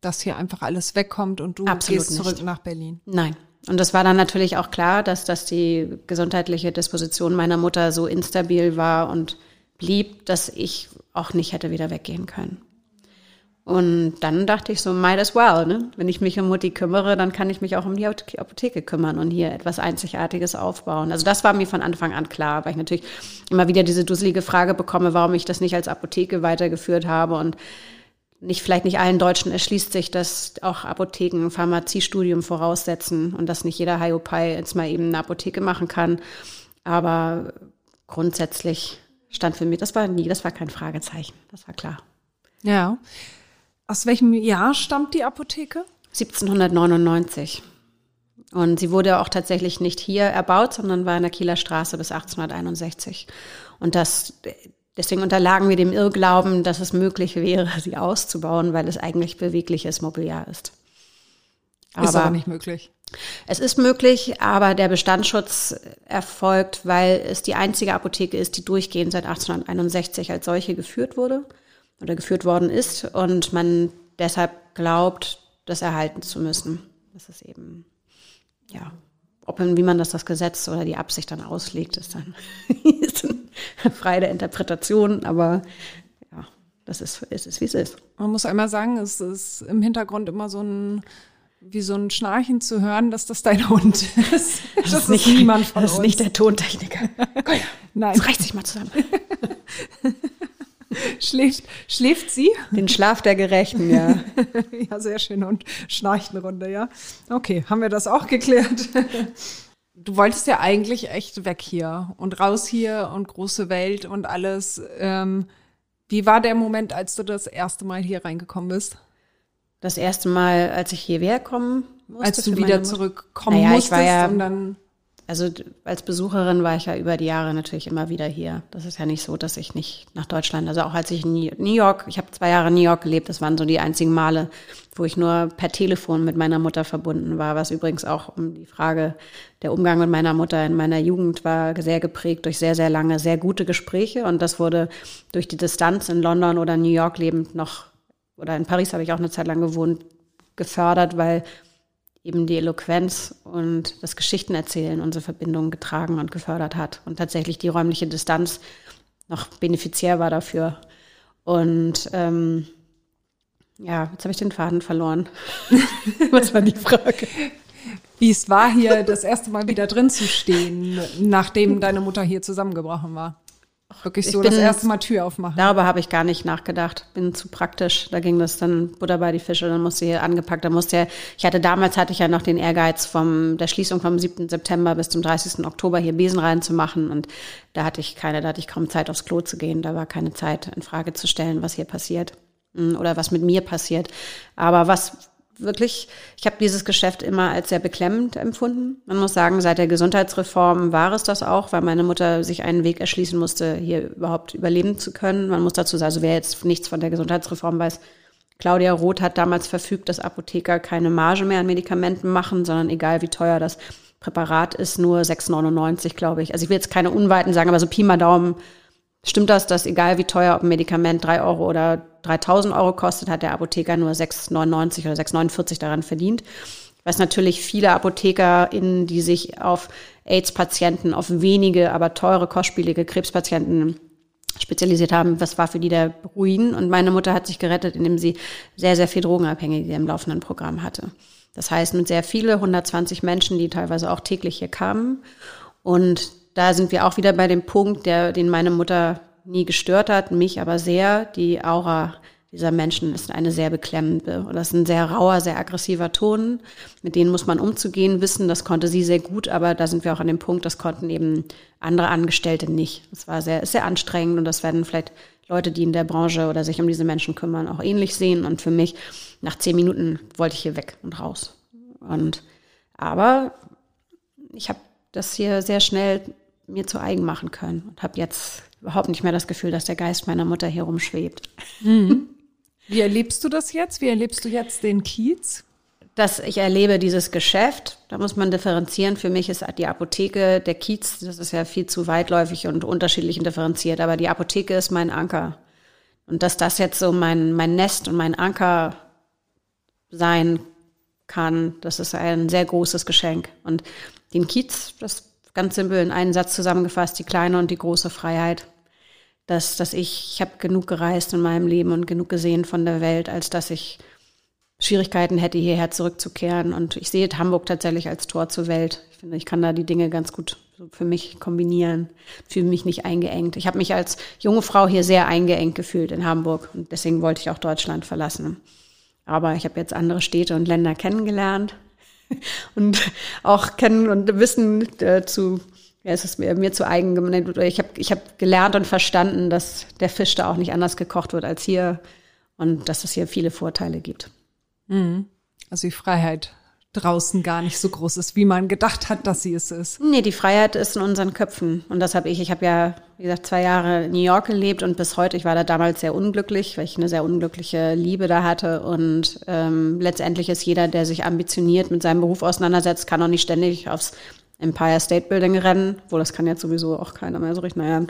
S3: das hier einfach alles wegkommt und du
S1: Absolut
S3: gehst zurück nach Berlin?
S1: Nein. Und das war dann natürlich auch klar, dass, dass die gesundheitliche Disposition meiner Mutter so instabil war und blieb, dass ich auch nicht hätte wieder weggehen können. Und dann dachte ich so, might as well, ne? Wenn ich mich um Mutti kümmere, dann kann ich mich auch um die Apotheke kümmern und hier etwas Einzigartiges aufbauen. Also das war mir von Anfang an klar, weil ich natürlich immer wieder diese dusselige Frage bekomme, warum ich das nicht als Apotheke weitergeführt habe und nicht, vielleicht nicht allen Deutschen erschließt sich, dass auch Apotheken ein Pharmaziestudium voraussetzen und dass nicht jeder Hiopai jetzt mal eben eine Apotheke machen kann. Aber grundsätzlich stand für mich, das war nie, das war kein Fragezeichen, das war klar.
S3: Ja. Aus welchem Jahr stammt die Apotheke?
S1: 1799. Und sie wurde auch tatsächlich nicht hier erbaut, sondern war in der Kieler Straße bis 1861. Und das, deswegen unterlagen wir dem Irrglauben, dass es möglich wäre, sie auszubauen, weil es eigentlich bewegliches Mobiliar ist.
S3: Aber ist aber nicht möglich.
S1: Es ist möglich, aber der Bestandsschutz erfolgt, weil es die einzige Apotheke ist, die durchgehend seit 1861 als solche geführt wurde oder geführt worden ist und man deshalb glaubt, das erhalten zu müssen. Das ist eben, ja, ob und wie man das das Gesetz oder die Absicht dann auslegt, ist dann, ist dann frei der Interpretation, aber ja, das ist, es ist, wie es ist.
S3: Man muss einmal sagen, es ist im Hintergrund immer so ein wie so ein Schnarchen zu hören, dass das dein Hund ist.
S1: Das, das ist nicht niemand von Das ist nicht der Tontechniker.
S3: Nein.
S1: Jetzt reicht sich mal zusammen.
S3: schläft, schläft sie?
S1: Den Schlaf der Gerechten, ja.
S3: ja, sehr schön. Und Schnarchenrunde, ja. Okay, haben wir das auch geklärt. Du wolltest ja eigentlich echt weg hier und raus hier und große Welt und alles. Ähm, wie war der Moment, als du das erste Mal hier reingekommen bist?
S1: Das erste Mal, als ich hierher kommen musste.
S3: Als du wieder zurückkommen
S1: naja,
S3: musstest
S1: ich war ja,
S3: und dann
S1: also als Besucherin war ich ja über die Jahre natürlich immer wieder hier. Das ist ja nicht so, dass ich nicht nach Deutschland, also auch als ich in New York, ich habe zwei Jahre in New York gelebt, das waren so die einzigen Male, wo ich nur per Telefon mit meiner Mutter verbunden war, was übrigens auch um die Frage, der Umgang mit meiner Mutter in meiner Jugend war sehr geprägt durch sehr, sehr lange, sehr gute Gespräche und das wurde durch die Distanz in London oder New York lebend noch, oder in Paris habe ich auch eine Zeit lang gewohnt, gefördert, weil eben die Eloquenz und das Geschichtenerzählen unsere Verbindungen getragen und gefördert hat und tatsächlich die räumliche Distanz noch benefiziär war dafür. Und ähm, ja, jetzt habe ich den Faden verloren. Was war die Frage?
S3: Wie es war, hier das erste Mal wieder drin zu stehen, nachdem deine Mutter hier zusammengebrochen war. Wirklich so bin, das erste Mal Tür aufmachen.
S1: Darüber habe ich gar nicht nachgedacht. Bin zu praktisch. Da ging das dann Butter bei die Fische. Dann musste hier angepackt. Da musste ja, ich hatte damals hatte ich ja noch den Ehrgeiz vom der Schließung vom 7. September bis zum 30. Oktober hier Besen reinzumachen. Und da hatte ich keine, da hatte ich kaum Zeit aufs Klo zu gehen. Da war keine Zeit in Frage zu stellen, was hier passiert oder was mit mir passiert. Aber was wirklich, ich habe dieses Geschäft immer als sehr beklemmend empfunden. Man muss sagen, seit der Gesundheitsreform war es das auch, weil meine Mutter sich einen Weg erschließen musste, hier überhaupt überleben zu können. Man muss dazu sagen, also wer jetzt nichts von der Gesundheitsreform weiß, Claudia Roth hat damals verfügt, dass Apotheker keine Marge mehr an Medikamenten machen, sondern egal wie teuer das Präparat ist, nur 6,99, glaube ich. Also ich will jetzt keine Unweiten sagen, aber so Pi mal Daumen Stimmt das, dass egal wie teuer, ob ein Medikament drei Euro oder 3000 Euro kostet, hat der Apotheker nur 6,99 oder 6,49 daran verdient? Was natürlich viele ApothekerInnen, die sich auf AIDS-Patienten, auf wenige, aber teure, kostspielige Krebspatienten spezialisiert haben, was war für die der Ruin. Und meine Mutter hat sich gerettet, indem sie sehr, sehr viel Drogenabhängige im laufenden Programm hatte. Das heißt, mit sehr viele, 120 Menschen, die teilweise auch täglich hier kamen. Und da sind wir auch wieder bei dem Punkt, der, den meine Mutter nie gestört hat, mich aber sehr. Die Aura dieser Menschen ist eine sehr beklemmende. Und das ist ein sehr rauer, sehr aggressiver Ton. Mit denen muss man umzugehen wissen. Das konnte sie sehr gut, aber da sind wir auch an dem Punkt, das konnten eben andere Angestellte nicht. Das war sehr, sehr anstrengend und das werden vielleicht Leute, die in der Branche oder sich um diese Menschen kümmern, auch ähnlich sehen. Und für mich, nach zehn Minuten wollte ich hier weg und raus. Und, aber ich habe das hier sehr schnell mir zu eigen machen können und habe jetzt überhaupt nicht mehr das Gefühl, dass der Geist meiner Mutter hier rumschwebt.
S3: Mhm. Wie erlebst du das jetzt? Wie erlebst du jetzt den Kiez?
S1: Dass ich erlebe dieses Geschäft, da muss man differenzieren. Für mich ist die Apotheke, der Kiez, das ist ja viel zu weitläufig und unterschiedlich differenziert, aber die Apotheke ist mein Anker. Und dass das jetzt so mein, mein Nest und mein Anker sein kann, das ist ein sehr großes Geschenk. Und den Kiez, das ganz simpel in einen Satz zusammengefasst, die kleine und die große Freiheit. Dass, dass ich, ich habe genug gereist in meinem Leben und genug gesehen von der Welt, als dass ich Schwierigkeiten hätte, hierher zurückzukehren. Und ich sehe Hamburg tatsächlich als Tor zur Welt. Ich finde, ich kann da die Dinge ganz gut für mich kombinieren, fühle mich nicht eingeengt. Ich habe mich als junge Frau hier sehr eingeengt gefühlt in Hamburg und deswegen wollte ich auch Deutschland verlassen. Aber ich habe jetzt andere Städte und Länder kennengelernt und auch kennen und wissen äh, zu, ja, es ist mir, mir zu eigen gemeint. Ich habe ich hab gelernt und verstanden, dass der Fisch da auch nicht anders gekocht wird als hier und dass es hier viele Vorteile gibt.
S3: Mhm. Also die Freiheit draußen gar nicht so groß ist, wie man gedacht hat, dass sie es ist.
S1: Nee, die Freiheit ist in unseren Köpfen. Und das habe ich. Ich habe ja, wie gesagt, zwei Jahre in New York gelebt und bis heute, ich war da damals sehr unglücklich, weil ich eine sehr unglückliche Liebe da hatte. Und ähm, letztendlich ist jeder, der sich ambitioniert mit seinem Beruf auseinandersetzt, kann auch nicht ständig aufs Empire State Building rennen, wo das kann jetzt sowieso auch keiner mehr so richtig. Naja,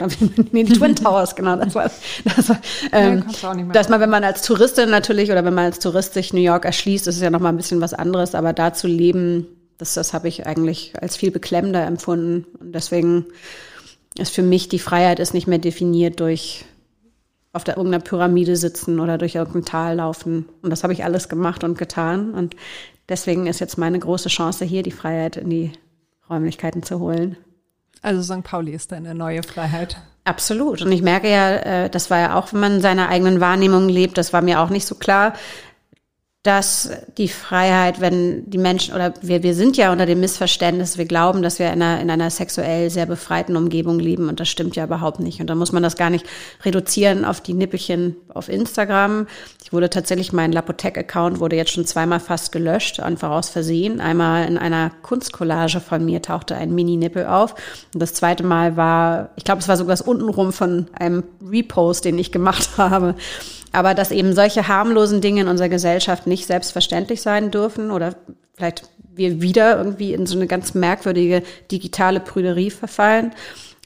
S1: nee, die Twin Towers, genau, das war, das war ähm, ja, dass man, wenn man als Touristin natürlich oder wenn man als Tourist sich New York erschließt, ist ja nochmal ein bisschen was anderes, aber da zu leben, das, das habe ich eigentlich als viel beklemmender empfunden. Und deswegen ist für mich die Freiheit ist nicht mehr definiert durch auf der irgendeiner Pyramide sitzen oder durch irgendein Tal laufen. Und das habe ich alles gemacht und getan. Und deswegen ist jetzt meine große Chance hier, die Freiheit in die Räumlichkeiten zu holen.
S3: Also St. Pauli ist deine neue Freiheit.
S1: Absolut. Und ich merke ja, äh, das war ja auch, wenn man in seiner eigenen Wahrnehmung lebt, das war mir auch nicht so klar, dass die Freiheit, wenn die Menschen, oder wir, wir sind ja unter dem Missverständnis, wir glauben, dass wir in einer, in einer sexuell sehr befreiten Umgebung leben und das stimmt ja überhaupt nicht. Und da muss man das gar nicht reduzieren auf die Nippelchen auf Instagram. Ich wurde tatsächlich, mein Lapotec-Account wurde jetzt schon zweimal fast gelöscht, einfach aus Versehen. Einmal in einer Kunstcollage von mir tauchte ein Mini-Nippel auf. Und das zweite Mal war, ich glaube, es war sogar das untenrum von einem Repost, den ich gemacht habe. Aber dass eben solche harmlosen Dinge in unserer Gesellschaft nicht selbstverständlich sein dürfen oder vielleicht wir wieder irgendwie in so eine ganz merkwürdige digitale Prüderie verfallen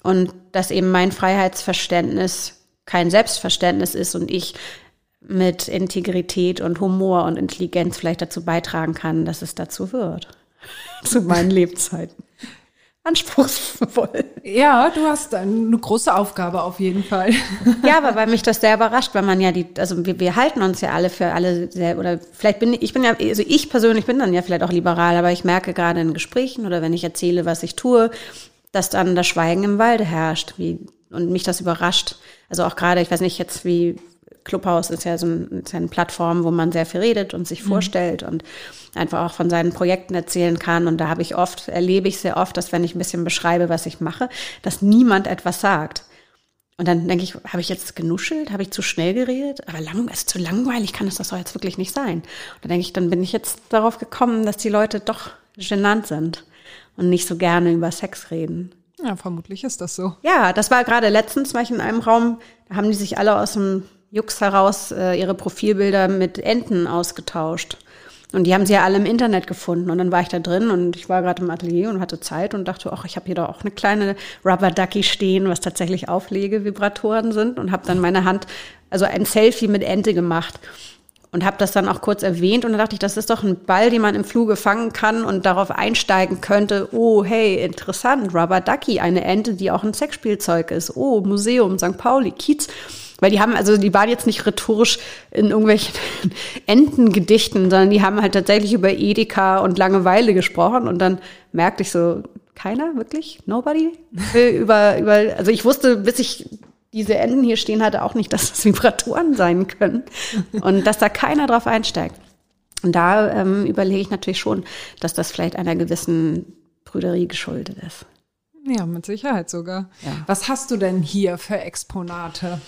S1: und dass eben mein Freiheitsverständnis kein Selbstverständnis ist und ich mit Integrität und Humor und Intelligenz vielleicht dazu beitragen kann, dass es dazu wird. Zu meinen Lebzeiten anspruchsvoll.
S3: Ja, du hast eine große Aufgabe auf jeden Fall.
S1: Ja, aber weil mich das sehr überrascht, weil man ja die, also wir, wir halten uns ja alle für alle sehr, oder vielleicht bin ich, ich bin ja, also ich persönlich bin dann ja vielleicht auch liberal, aber ich merke gerade in Gesprächen oder wenn ich erzähle, was ich tue, dass dann das Schweigen im Walde herrscht, wie und mich das überrascht. Also auch gerade, ich weiß nicht jetzt, wie Clubhouse ist ja so ein, ist eine Plattform, wo man sehr viel redet und sich mhm. vorstellt und einfach auch von seinen Projekten erzählen kann. Und da habe ich oft, erlebe ich sehr oft, dass wenn ich ein bisschen beschreibe, was ich mache, dass niemand etwas sagt. Und dann denke ich, habe ich jetzt genuschelt? Habe ich zu schnell geredet? Aber lang, ist zu langweilig kann es das doch jetzt wirklich nicht sein. Und dann denke ich, dann bin ich jetzt darauf gekommen, dass die Leute doch genannt sind und nicht so gerne über Sex reden.
S3: Ja, vermutlich ist das so.
S1: Ja, das war gerade letztens, war ich in einem Raum, da haben die sich alle aus dem Jux heraus äh, ihre Profilbilder mit Enten ausgetauscht. Und die haben sie ja alle im Internet gefunden. Und dann war ich da drin und ich war gerade im Atelier und hatte Zeit und dachte, ach, ich habe hier doch auch eine kleine Rubber Ducky stehen, was tatsächlich Auflegevibratoren sind und habe dann meine Hand, also ein Selfie mit Ente gemacht und habe das dann auch kurz erwähnt und dann dachte ich, das ist doch ein Ball, den man im Fluge fangen kann und darauf einsteigen könnte. Oh, hey, interessant, Rubber Ducky, eine Ente, die auch ein Sexspielzeug ist. Oh, Museum, St. Pauli, Kiez. Weil die haben, also die waren jetzt nicht rhetorisch in irgendwelchen Entengedichten, sondern die haben halt tatsächlich über Edeka und Langeweile gesprochen und dann merkte ich so, keiner, wirklich? Nobody? über, über, also ich wusste, bis ich diese Enden hier stehen hatte, auch nicht, dass das Vibratoren sein können und dass da keiner drauf einsteigt. Und da ähm, überlege ich natürlich schon, dass das vielleicht einer gewissen Brüderie geschuldet ist.
S3: Ja, mit Sicherheit sogar. Ja. Was hast du denn hier für Exponate?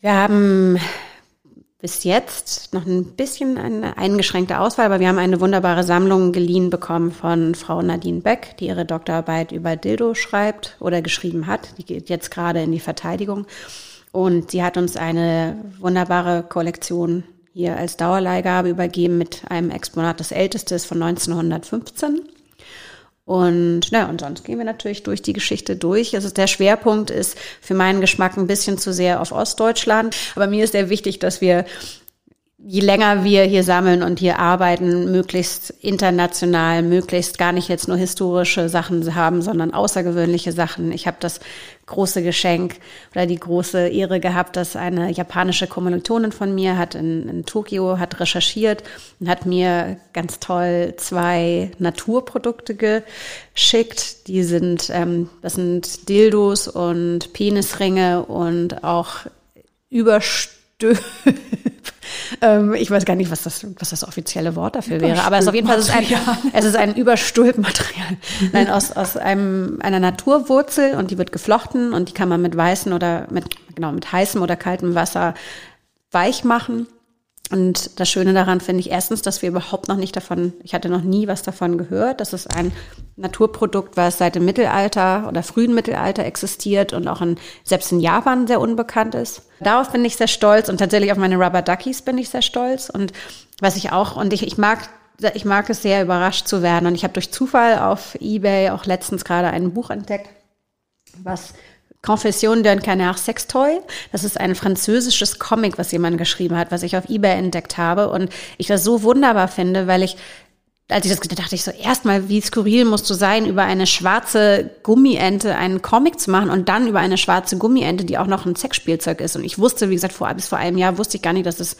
S1: Wir haben bis jetzt noch ein bisschen eine eingeschränkte Auswahl, aber wir haben eine wunderbare Sammlung geliehen bekommen von Frau Nadine Beck, die ihre Doktorarbeit über Dildo schreibt oder geschrieben hat. Die geht jetzt gerade in die Verteidigung. Und sie hat uns eine wunderbare Kollektion hier als Dauerleihgabe übergeben mit einem Exponat, das älteste ist von 1915. Und ja, und sonst gehen wir natürlich durch die Geschichte durch. Also der Schwerpunkt ist für meinen Geschmack ein bisschen zu sehr auf Ostdeutschland. Aber mir ist sehr wichtig, dass wir je länger wir hier sammeln und hier arbeiten, möglichst international, möglichst gar nicht jetzt nur historische Sachen haben, sondern außergewöhnliche Sachen. Ich habe das große Geschenk oder die große Ehre gehabt, dass eine japanische Kommilitonin von mir hat in, in Tokio hat recherchiert und hat mir ganz toll zwei Naturprodukte geschickt. Die sind, ähm, das sind Dildos und Penisringe und auch Überstülp ähm, ich weiß gar nicht, was das, was das offizielle Wort dafür wäre, aber es ist auf jeden Fall es ist ein, es ist ein Überstülpmaterial. Nein, aus, aus einem, einer Naturwurzel und die wird geflochten und die kann man mit weißem oder mit, genau, mit heißem oder kaltem Wasser weich machen. Und das Schöne daran finde ich erstens, dass wir überhaupt noch nicht davon, ich hatte noch nie was davon gehört. Das ist ein Naturprodukt, was seit dem Mittelalter oder frühen Mittelalter existiert und auch in, selbst in Japan sehr unbekannt ist. Darauf bin ich sehr stolz und tatsächlich auf meine Rubber Duckies bin ich sehr stolz. Und was ich auch, und ich, ich mag ich mag es sehr, überrascht zu werden. Und ich habe durch Zufall auf Ebay auch letztens gerade ein Buch entdeckt, was Confession d'un Canard Sextoy. Das ist ein französisches Comic, was jemand geschrieben hat, was ich auf eBay entdeckt habe und ich das so wunderbar finde, weil ich als ich das dachte, dachte ich so erstmal, wie skurril musst du sein, über eine schwarze Gummiente einen Comic zu machen und dann über eine schwarze Gummiente, die auch noch ein Sexspielzeug ist. Und ich wusste, wie gesagt, vor, bis vor einem Jahr wusste ich gar nicht, dass es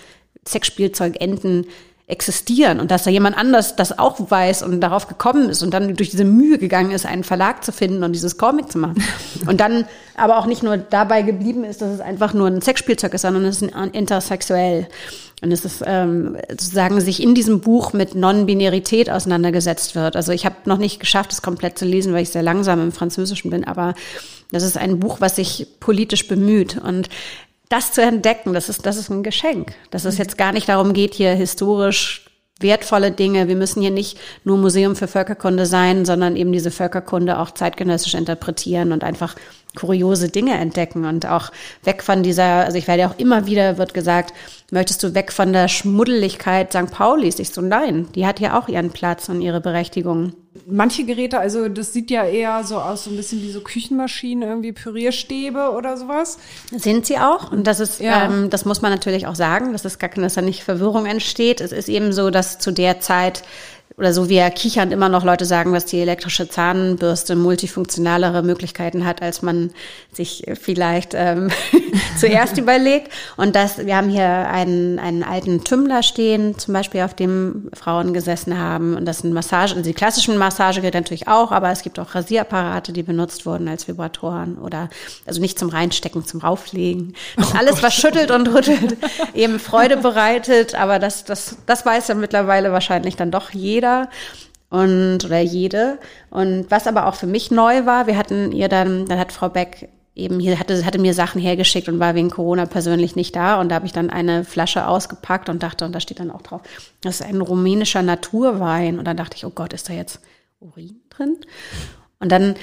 S1: Sexspielzeugenten existieren und dass da jemand anders das auch weiß und darauf gekommen ist und dann durch diese Mühe gegangen ist, einen Verlag zu finden und dieses Comic zu machen. Und dann aber auch nicht nur dabei geblieben ist, dass es einfach nur ein Sexspielzeug ist, sondern es ist intersexuell. Und es ist ähm, sozusagen sich in diesem Buch mit Non-Binarität auseinandergesetzt wird. Also ich habe noch nicht geschafft, es komplett zu lesen, weil ich sehr langsam im Französischen bin, aber das ist ein Buch, was sich politisch bemüht. Und das zu entdecken, das ist, das ist ein Geschenk. Dass es jetzt gar nicht darum geht, hier historisch wertvolle Dinge. Wir müssen hier nicht nur Museum für Völkerkunde sein, sondern eben diese Völkerkunde auch zeitgenössisch interpretieren und einfach kuriose Dinge entdecken und auch weg von dieser, also ich werde ja auch immer wieder, wird gesagt, möchtest du weg von der Schmuddeligkeit St. Paulis? Ich so, nein, die hat hier auch ihren Platz und ihre Berechtigung.
S3: Manche Geräte, also das sieht ja eher so aus, so ein bisschen wie so Küchenmaschinen, irgendwie Pürierstäbe oder sowas.
S1: Sind sie auch. Und das ist, ja. ähm, das muss man natürlich auch sagen, dass es gar dass da nicht Verwirrung entsteht. Es ist eben so, dass zu der Zeit oder so wie er kichernd immer noch Leute sagen, dass die elektrische Zahnbürste multifunktionalere Möglichkeiten hat, als man sich vielleicht ähm, zuerst überlegt. Und das, wir haben hier einen, einen alten Tümmler stehen, zum Beispiel, auf dem Frauen gesessen haben. Und das sind Massage, also die klassischen Massagegeräte natürlich auch, aber es gibt auch Rasierapparate, die benutzt wurden als Vibratoren oder also nicht zum Reinstecken, zum Rauflegen. Das oh alles, Gott. was schüttelt und rüttelt, eben Freude bereitet, aber das, das, das weiß ja mittlerweile wahrscheinlich dann doch jeder jeder und oder jede. Und was aber auch für mich neu war, wir hatten ihr dann, dann hat Frau Beck eben hier hatte, hatte mir Sachen hergeschickt und war wegen Corona persönlich nicht da. Und da habe ich dann eine Flasche ausgepackt und dachte, und da steht dann auch drauf, das ist ein rumänischer Naturwein. Und dann dachte ich, oh Gott, ist da jetzt Urin drin? Und dann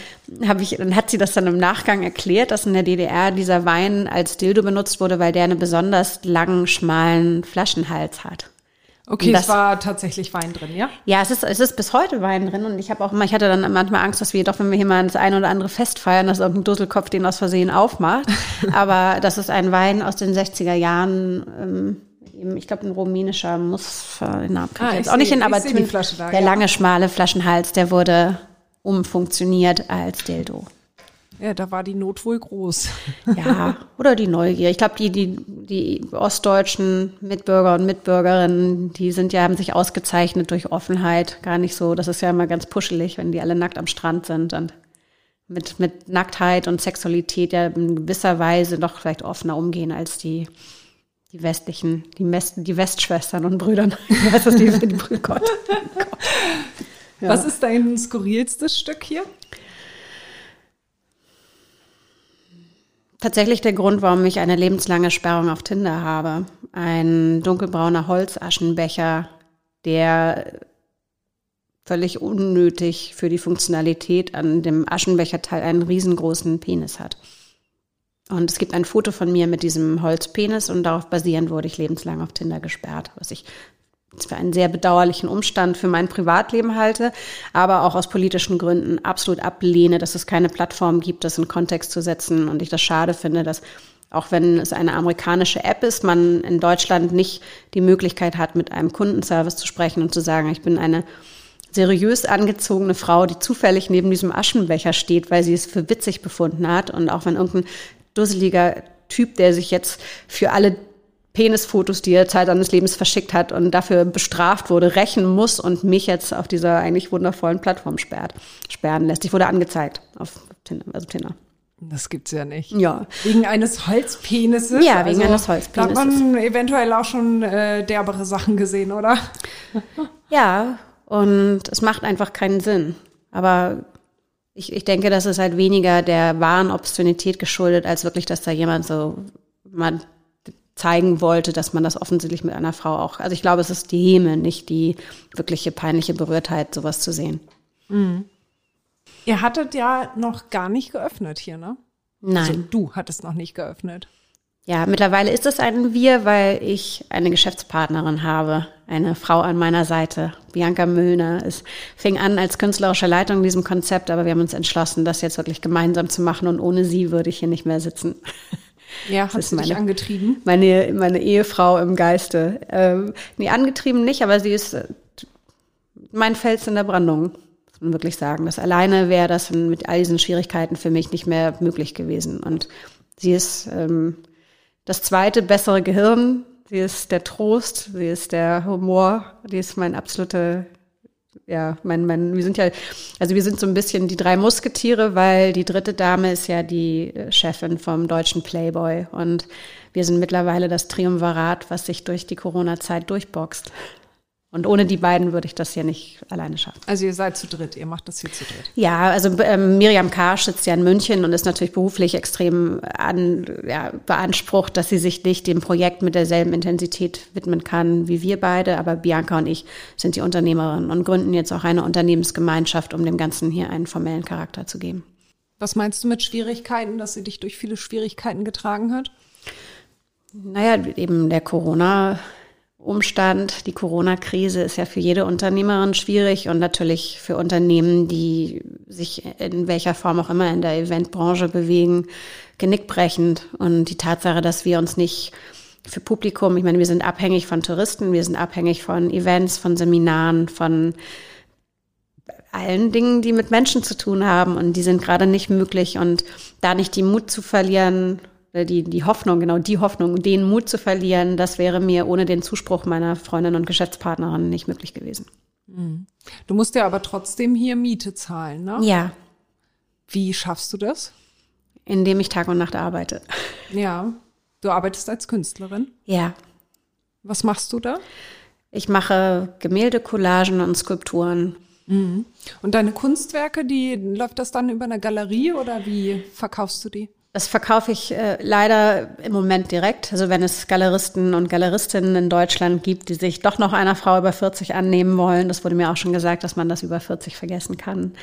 S1: habe ich, dann hat sie das dann im Nachgang erklärt, dass in der DDR dieser Wein als Dildo benutzt wurde, weil der einen besonders langen, schmalen Flaschenhals hat.
S3: Okay, das, es war tatsächlich Wein drin, ja?
S1: Ja, es ist, es ist bis heute Wein drin und ich habe auch immer, ich hatte dann manchmal Angst, dass wir doch, wenn wir hier mal das eine oder andere Fest feiern, dass irgendein Dusselkopf den aus Versehen aufmacht. Aber das ist ein Wein aus den 60er Jahren, ähm, ich glaube ein rumänischer muss den Namen ah, ich jetzt auch nicht hin, aber der ja. lange, schmale Flaschenhals, der wurde umfunktioniert als Dildo.
S3: Ja, da war die Not wohl groß.
S1: Ja, oder die Neugier. Ich glaube, die, die, die ostdeutschen Mitbürger und Mitbürgerinnen, die sind ja, haben sich ausgezeichnet durch Offenheit. Gar nicht so. Das ist ja immer ganz puschelig, wenn die alle nackt am Strand sind und mit, mit Nacktheit und Sexualität ja in gewisser Weise doch vielleicht offener umgehen als die, die westlichen, die, West, die Westschwestern und Brüdern. Was ist die, die Brüder? Gott. Gott.
S3: Ja. Was ist dein skurrilstes Stück hier?
S1: Tatsächlich der Grund, warum ich eine lebenslange Sperrung auf Tinder habe. Ein dunkelbrauner Holzaschenbecher, der völlig unnötig für die Funktionalität an dem Aschenbecherteil einen riesengroßen Penis hat. Und es gibt ein Foto von mir mit diesem Holzpenis und darauf basierend wurde ich lebenslang auf Tinder gesperrt, was ich für einen sehr bedauerlichen Umstand für mein Privatleben halte, aber auch aus politischen Gründen absolut ablehne, dass es keine Plattform gibt, das in Kontext zu setzen. Und ich das schade finde, dass auch wenn es eine amerikanische App ist, man in Deutschland nicht die Möglichkeit hat, mit einem Kundenservice zu sprechen und zu sagen, ich bin eine seriös angezogene Frau, die zufällig neben diesem Aschenbecher steht, weil sie es für witzig befunden hat. Und auch wenn irgendein dusseliger Typ, der sich jetzt für alle Penisfotos, die er Zeit seines Lebens verschickt hat und dafür bestraft wurde, rächen muss und mich jetzt auf dieser eigentlich wundervollen Plattform sperrt, sperren lässt. Ich wurde angezeigt auf Tinder, also Tinder.
S3: Das gibt's ja nicht.
S1: Ja.
S3: Wegen eines Holzpenises.
S1: Ja, wegen also, eines Holzpenises.
S3: Da hat man eventuell auch schon äh, derbere Sachen gesehen, oder?
S1: ja, und es macht einfach keinen Sinn. Aber ich, ich denke, das ist halt weniger der wahren Obszönität geschuldet, als wirklich, dass da jemand so mal zeigen wollte, dass man das offensichtlich mit einer Frau auch, also ich glaube, es ist die Häme, nicht die wirkliche peinliche Berührtheit, sowas zu sehen. Mhm.
S3: Ihr hattet ja noch gar nicht geöffnet hier, ne?
S1: Nein. Also
S3: du hattest noch nicht geöffnet.
S1: Ja, mittlerweile ist es ein Wir, weil ich eine Geschäftspartnerin habe, eine Frau an meiner Seite, Bianca Müllner. Es fing an als künstlerische Leitung in diesem Konzept, aber wir haben uns entschlossen, das jetzt wirklich gemeinsam zu machen und ohne sie würde ich hier nicht mehr sitzen.
S3: Ja, hat sie meine, dich angetrieben?
S1: Meine, meine Ehefrau im Geiste. Ähm, nee, angetrieben nicht, aber sie ist äh, mein Fels in der Brandung, muss man wirklich sagen. Das alleine wäre das mit all diesen Schwierigkeiten für mich nicht mehr möglich gewesen. Und sie ist ähm, das zweite bessere Gehirn, sie ist der Trost, sie ist der Humor, sie ist mein absolute ja, mein, mein, wir sind ja, also wir sind so ein bisschen die drei Musketiere, weil die dritte Dame ist ja die äh, Chefin vom deutschen Playboy und wir sind mittlerweile das Triumvirat, was sich durch die Corona-Zeit durchboxt. Und ohne die beiden würde ich das hier nicht alleine schaffen.
S3: Also ihr seid zu dritt, ihr macht das hier zu dritt.
S1: Ja, also ähm, Miriam Karsch sitzt ja in München und ist natürlich beruflich extrem an, ja, beansprucht, dass sie sich nicht dem Projekt mit derselben Intensität widmen kann wie wir beide. Aber Bianca und ich sind die Unternehmerinnen und gründen jetzt auch eine Unternehmensgemeinschaft, um dem Ganzen hier einen formellen Charakter zu geben.
S3: Was meinst du mit Schwierigkeiten, dass sie dich durch viele Schwierigkeiten getragen hat?
S1: Naja, eben der Corona Umstand. Die Corona-Krise ist ja für jede Unternehmerin schwierig und natürlich für Unternehmen, die sich in welcher Form auch immer in der Eventbranche bewegen, genickbrechend. Und die Tatsache, dass wir uns nicht für Publikum. Ich meine, wir sind abhängig von Touristen, wir sind abhängig von Events, von Seminaren, von allen Dingen, die mit Menschen zu tun haben und die sind gerade nicht möglich und da nicht die Mut zu verlieren, die, die Hoffnung, genau die Hoffnung, den Mut zu verlieren, das wäre mir ohne den Zuspruch meiner Freundin und Geschäftspartnerin nicht möglich gewesen.
S3: Mhm. Du musst ja aber trotzdem hier Miete zahlen, ne?
S1: Ja.
S3: Wie schaffst du das?
S1: Indem ich Tag und Nacht arbeite.
S3: Ja. Du arbeitest als Künstlerin?
S1: Ja.
S3: Was machst du da?
S1: Ich mache Gemälde, Collagen und Skulpturen.
S3: Mhm. Und deine Kunstwerke, die läuft das dann über eine Galerie oder wie verkaufst du die?
S1: Das verkaufe ich äh, leider im Moment direkt. Also wenn es Galeristen und Galeristinnen in Deutschland gibt, die sich doch noch einer Frau über 40 annehmen wollen, das wurde mir auch schon gesagt, dass man das über 40 vergessen kann.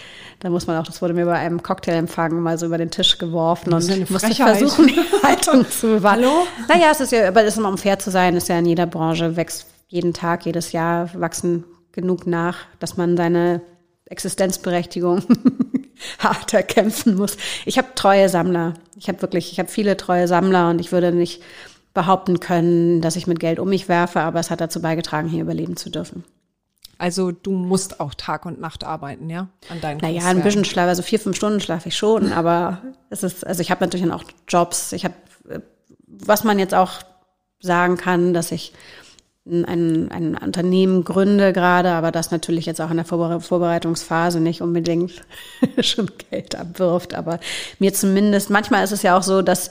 S1: Da muss man auch, das wurde mir bei einem Cocktailempfang mal so über den Tisch geworfen und musste versuchen, die Haltung zu bewahren.
S3: Hallo?
S1: Naja, es ist ja, aber es ist um fair zu sein, ist ja in jeder Branche, wächst jeden Tag, jedes Jahr wachsen genug nach, dass man seine Existenzberechtigung hart erkämpfen muss. Ich habe treue Sammler. Ich habe wirklich, ich habe viele treue Sammler und ich würde nicht behaupten können, dass ich mit Geld um mich werfe, aber es hat dazu beigetragen, hier überleben zu dürfen.
S3: Also du musst auch Tag und Nacht arbeiten, ja? An deinen
S1: Naja, ein bisschen Schlaf, also vier, fünf Stunden schlafe ich schon, aber es ist, also ich habe natürlich dann auch Jobs. Ich habe, äh, was man jetzt auch sagen kann, dass ich ein, ein, Unternehmen gründe gerade, aber das natürlich jetzt auch in der Vorbere- Vorbereitungsphase nicht unbedingt schon Geld abwirft. Aber mir zumindest, manchmal ist es ja auch so, dass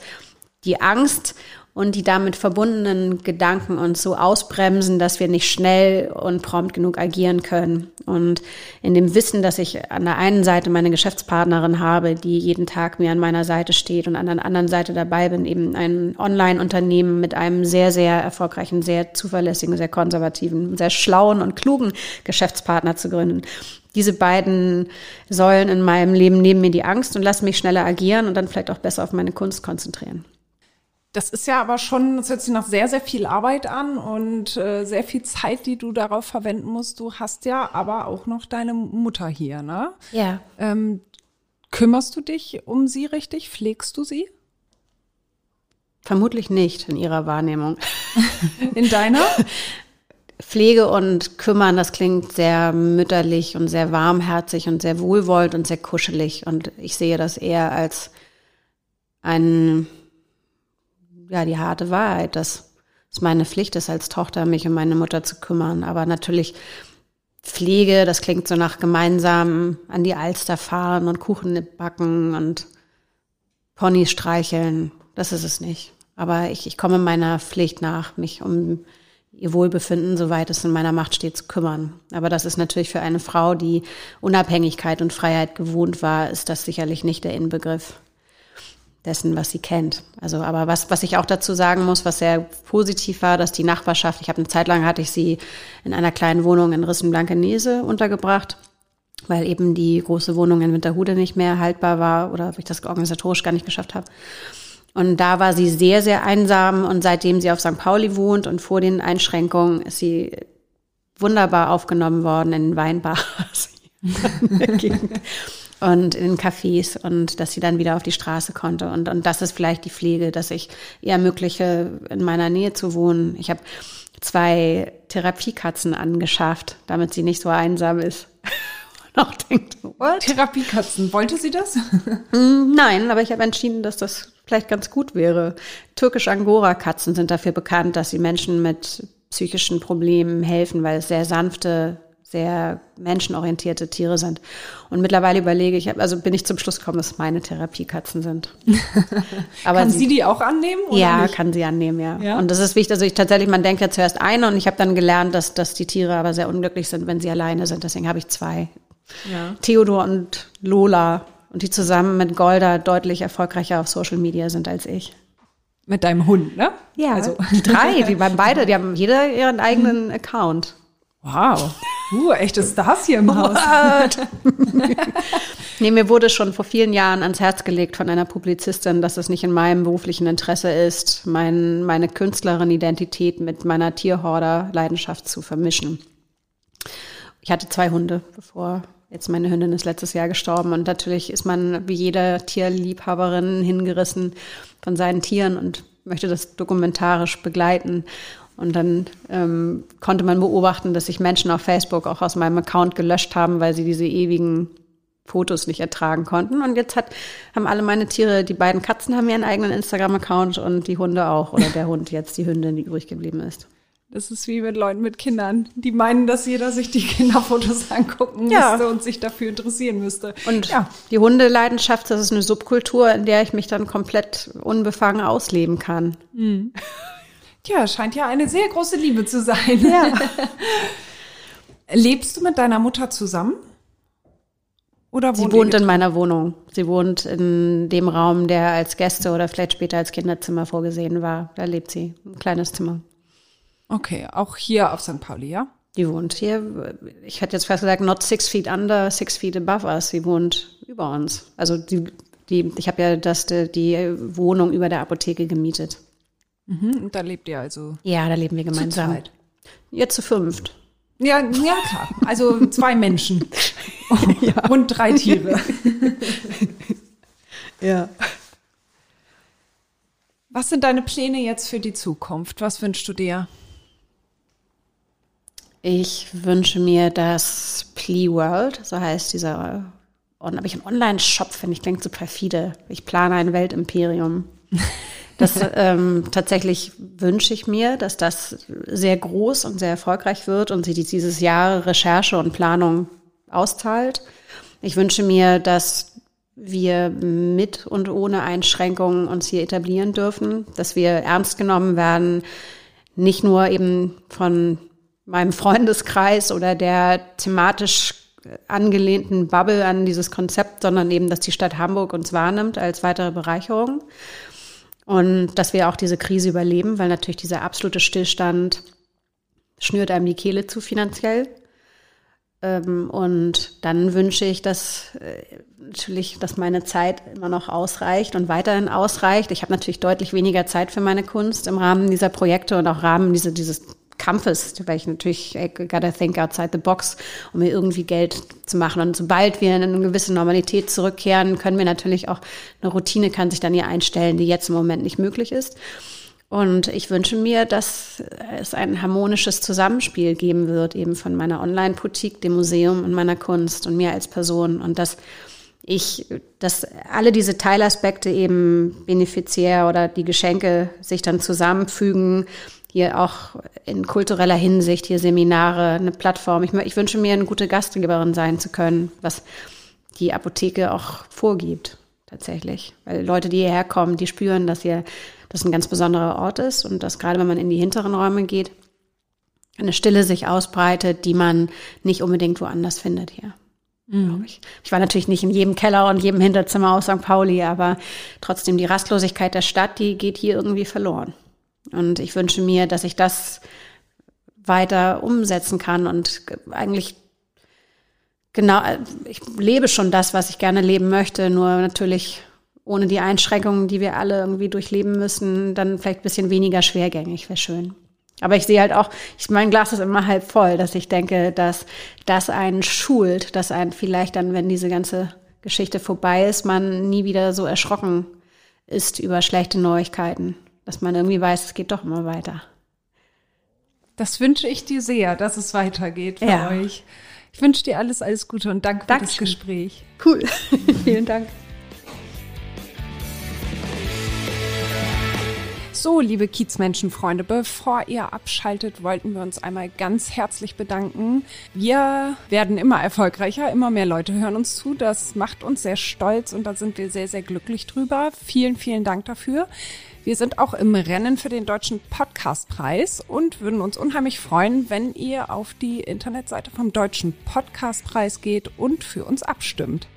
S1: die Angst und die damit verbundenen Gedanken uns so ausbremsen, dass wir nicht schnell und prompt genug agieren können. Und in dem Wissen, dass ich an der einen Seite meine Geschäftspartnerin habe, die jeden Tag mir an meiner Seite steht und an der anderen Seite dabei bin, eben ein Online-Unternehmen mit einem sehr, sehr erfolgreichen, sehr zuverlässigen, sehr konservativen, sehr schlauen und klugen Geschäftspartner zu gründen. Diese beiden Säulen in meinem Leben nehmen mir die Angst und lassen mich schneller agieren und dann vielleicht auch besser auf meine Kunst konzentrieren.
S3: Das ist ja aber schon, das hört sich nach sehr, sehr viel Arbeit an und äh, sehr viel Zeit, die du darauf verwenden musst. Du hast ja aber auch noch deine Mutter hier, ne?
S1: Ja.
S3: Ähm, kümmerst du dich um sie richtig? Pflegst du sie?
S1: Vermutlich nicht in ihrer Wahrnehmung.
S3: In deiner?
S1: Pflege und Kümmern, das klingt sehr mütterlich und sehr warmherzig und sehr wohlwollend und sehr kuschelig. Und ich sehe das eher als ein, ja, die harte Wahrheit, dass es meine Pflicht ist, als Tochter mich um meine Mutter zu kümmern. Aber natürlich Pflege, das klingt so nach gemeinsam an die Alster fahren und Kuchen backen und Ponys streicheln. Das ist es nicht. Aber ich, ich komme meiner Pflicht nach, mich um ihr Wohlbefinden, soweit es in meiner Macht steht, zu kümmern. Aber das ist natürlich für eine Frau, die Unabhängigkeit und Freiheit gewohnt war, ist das sicherlich nicht der Inbegriff dessen, was sie kennt. Also, aber was, was ich auch dazu sagen muss, was sehr positiv war, dass die Nachbarschaft, ich habe eine Zeit lang hatte ich sie in einer kleinen Wohnung in Rissen-Blankenese untergebracht, weil eben die große Wohnung in Winterhude nicht mehr haltbar war oder ich das organisatorisch gar nicht geschafft habe. Und da war sie sehr, sehr einsam und seitdem sie auf St. Pauli wohnt und vor den Einschränkungen ist sie wunderbar aufgenommen worden in Weinbars und in Cafés und dass sie dann wieder auf die Straße konnte. Und, und das ist vielleicht die Pflege, dass ich ihr ermögliche, in meiner Nähe zu wohnen. Ich habe zwei Therapiekatzen angeschafft, damit sie nicht so einsam ist. Und auch denkt, what?
S3: Therapiekatzen, wollte sie das?
S1: Nein, aber ich habe entschieden, dass das vielleicht ganz gut wäre. Türkische Angora-Katzen sind dafür bekannt, dass sie Menschen mit psychischen Problemen helfen, weil es sehr sanfte, sehr menschenorientierte Tiere sind. Und mittlerweile überlege ich, also bin ich zum Schluss gekommen, dass meine Therapiekatzen sind. Aber
S3: Kann sie die auch annehmen?
S1: Ja,
S3: nicht?
S1: kann sie annehmen, ja.
S3: Ja?
S1: Und das ist wichtig. Also ich tatsächlich, man denkt ja zuerst eine und ich habe dann gelernt, dass, dass die Tiere aber sehr unglücklich sind, wenn sie alleine sind. Deswegen habe ich zwei.
S3: Ja.
S1: Theodor und Lola. Und die zusammen mit Golda deutlich erfolgreicher auf Social Media sind als ich.
S3: Mit deinem Hund, ne?
S1: Also die drei, die waren beide, die haben jeder ihren eigenen Account.
S3: Wow. Uh, echtes Stars hier im Haus.
S1: Nee, mir wurde schon vor vielen Jahren ans Herz gelegt von einer Publizistin, dass es nicht in meinem beruflichen Interesse ist, mein, meine Künstlerin-Identität mit meiner Tierhorder-Leidenschaft zu vermischen. Ich hatte zwei Hunde, bevor jetzt meine Hündin ist letztes Jahr gestorben. Und natürlich ist man wie jede Tierliebhaberin hingerissen von seinen Tieren und möchte das dokumentarisch begleiten. Und dann ähm, konnte man beobachten, dass sich Menschen auf Facebook auch aus meinem Account gelöscht haben, weil sie diese ewigen Fotos nicht ertragen konnten. Und jetzt hat, haben alle meine Tiere, die beiden Katzen haben ihren eigenen Instagram-Account und die Hunde auch. Oder der Hund jetzt, die Hündin, die übrig geblieben ist.
S3: Das ist wie mit Leuten mit Kindern, die meinen, dass jeder sich die Kinderfotos angucken ja. müsste und sich dafür interessieren müsste.
S1: Und ja. die Hundeleidenschaft, das ist eine Subkultur, in der ich mich dann komplett unbefangen ausleben kann. Mhm.
S3: Ja, scheint ja eine sehr große Liebe zu sein. Ja. Lebst du mit deiner Mutter zusammen?
S1: Oder wohnt Sie wohnt in meiner Wohnung. Sie wohnt in dem Raum, der als Gäste oder vielleicht später als Kinderzimmer vorgesehen war. Da lebt sie. Ein kleines Zimmer.
S3: Okay, auch hier auf St. Pauli, ja?
S1: Die wohnt hier, ich hätte jetzt fast gesagt, not six feet under, six feet above us. Sie wohnt über uns. Also die, die ich habe ja das, die Wohnung über der Apotheke gemietet.
S3: Mhm, und da lebt ihr also?
S1: Ja, da leben wir gemeinsam. Zu zweit. Jetzt zu fünft.
S3: Ja, ja klar. Also zwei Menschen ja. und drei Tiere.
S1: ja.
S3: Was sind deine Pläne jetzt für die Zukunft? Was wünschst du dir?
S1: Ich wünsche mir, dass Plea World, so heißt dieser, habe ich einen Online-Shop, finde ich, klingt so perfide. Ich plane ein Weltimperium. Das ähm, tatsächlich wünsche ich mir, dass das sehr groß und sehr erfolgreich wird und sie dieses Jahr Recherche und Planung auszahlt. Ich wünsche mir, dass wir mit und ohne Einschränkungen uns hier etablieren dürfen, dass wir ernst genommen werden, nicht nur eben von meinem Freundeskreis oder der thematisch angelehnten Bubble an dieses Konzept, sondern eben, dass die Stadt Hamburg uns wahrnimmt als weitere Bereicherung. Und dass wir auch diese Krise überleben, weil natürlich dieser absolute Stillstand schnürt einem die Kehle zu finanziell. Ähm, und dann wünsche ich, dass äh, natürlich, dass meine Zeit immer noch ausreicht und weiterhin ausreicht. Ich habe natürlich deutlich weniger Zeit für meine Kunst im Rahmen dieser Projekte und auch im Rahmen diese, dieses Kampfes, weil ich natürlich I gotta think outside the box, um mir irgendwie Geld zu machen. Und sobald wir in eine gewisse Normalität zurückkehren, können wir natürlich auch eine Routine kann sich dann hier einstellen, die jetzt im Moment nicht möglich ist. Und ich wünsche mir, dass es ein harmonisches Zusammenspiel geben wird, eben von meiner Online-Boutique, dem Museum und meiner Kunst und mir als Person. Und dass ich, dass alle diese Teilaspekte eben benefiziär oder die Geschenke sich dann zusammenfügen hier auch in kultureller Hinsicht, hier Seminare, eine Plattform. Ich, ich wünsche mir, eine gute Gastgeberin sein zu können, was die Apotheke auch vorgibt, tatsächlich. Weil Leute, die hierher kommen, die spüren, dass hier das ein ganz besonderer Ort ist und dass gerade wenn man in die hinteren Räume geht, eine Stille sich ausbreitet, die man nicht unbedingt woanders findet hier. Mhm. Ich. ich war natürlich nicht in jedem Keller und jedem Hinterzimmer aus St. Pauli, aber trotzdem die Rastlosigkeit der Stadt, die geht hier irgendwie verloren. Und ich wünsche mir, dass ich das weiter umsetzen kann und eigentlich genau, ich lebe schon das, was ich gerne leben möchte, nur natürlich ohne die Einschränkungen, die wir alle irgendwie durchleben müssen, dann vielleicht ein bisschen weniger schwergängig wäre schön. Aber ich sehe halt auch, ich, mein Glas ist immer halb voll, dass ich denke, dass das einen schult, dass einen vielleicht dann, wenn diese ganze Geschichte vorbei ist, man nie wieder so erschrocken ist über schlechte Neuigkeiten dass man irgendwie weiß, es geht doch immer weiter.
S3: Das wünsche ich dir sehr, dass es weitergeht für ja. euch. Ich wünsche dir alles, alles Gute und danke für Dankeschön. das Gespräch.
S1: Cool. Vielen Dank.
S3: So, liebe Kiezmenschenfreunde, bevor ihr abschaltet, wollten wir uns einmal ganz herzlich bedanken. Wir werden immer erfolgreicher, immer mehr Leute hören uns zu. Das macht uns sehr stolz und da sind wir sehr, sehr glücklich drüber. Vielen, vielen Dank dafür. Wir sind auch im Rennen für den Deutschen Podcastpreis und würden uns unheimlich freuen, wenn ihr auf die Internetseite vom Deutschen Podcastpreis geht und für uns abstimmt.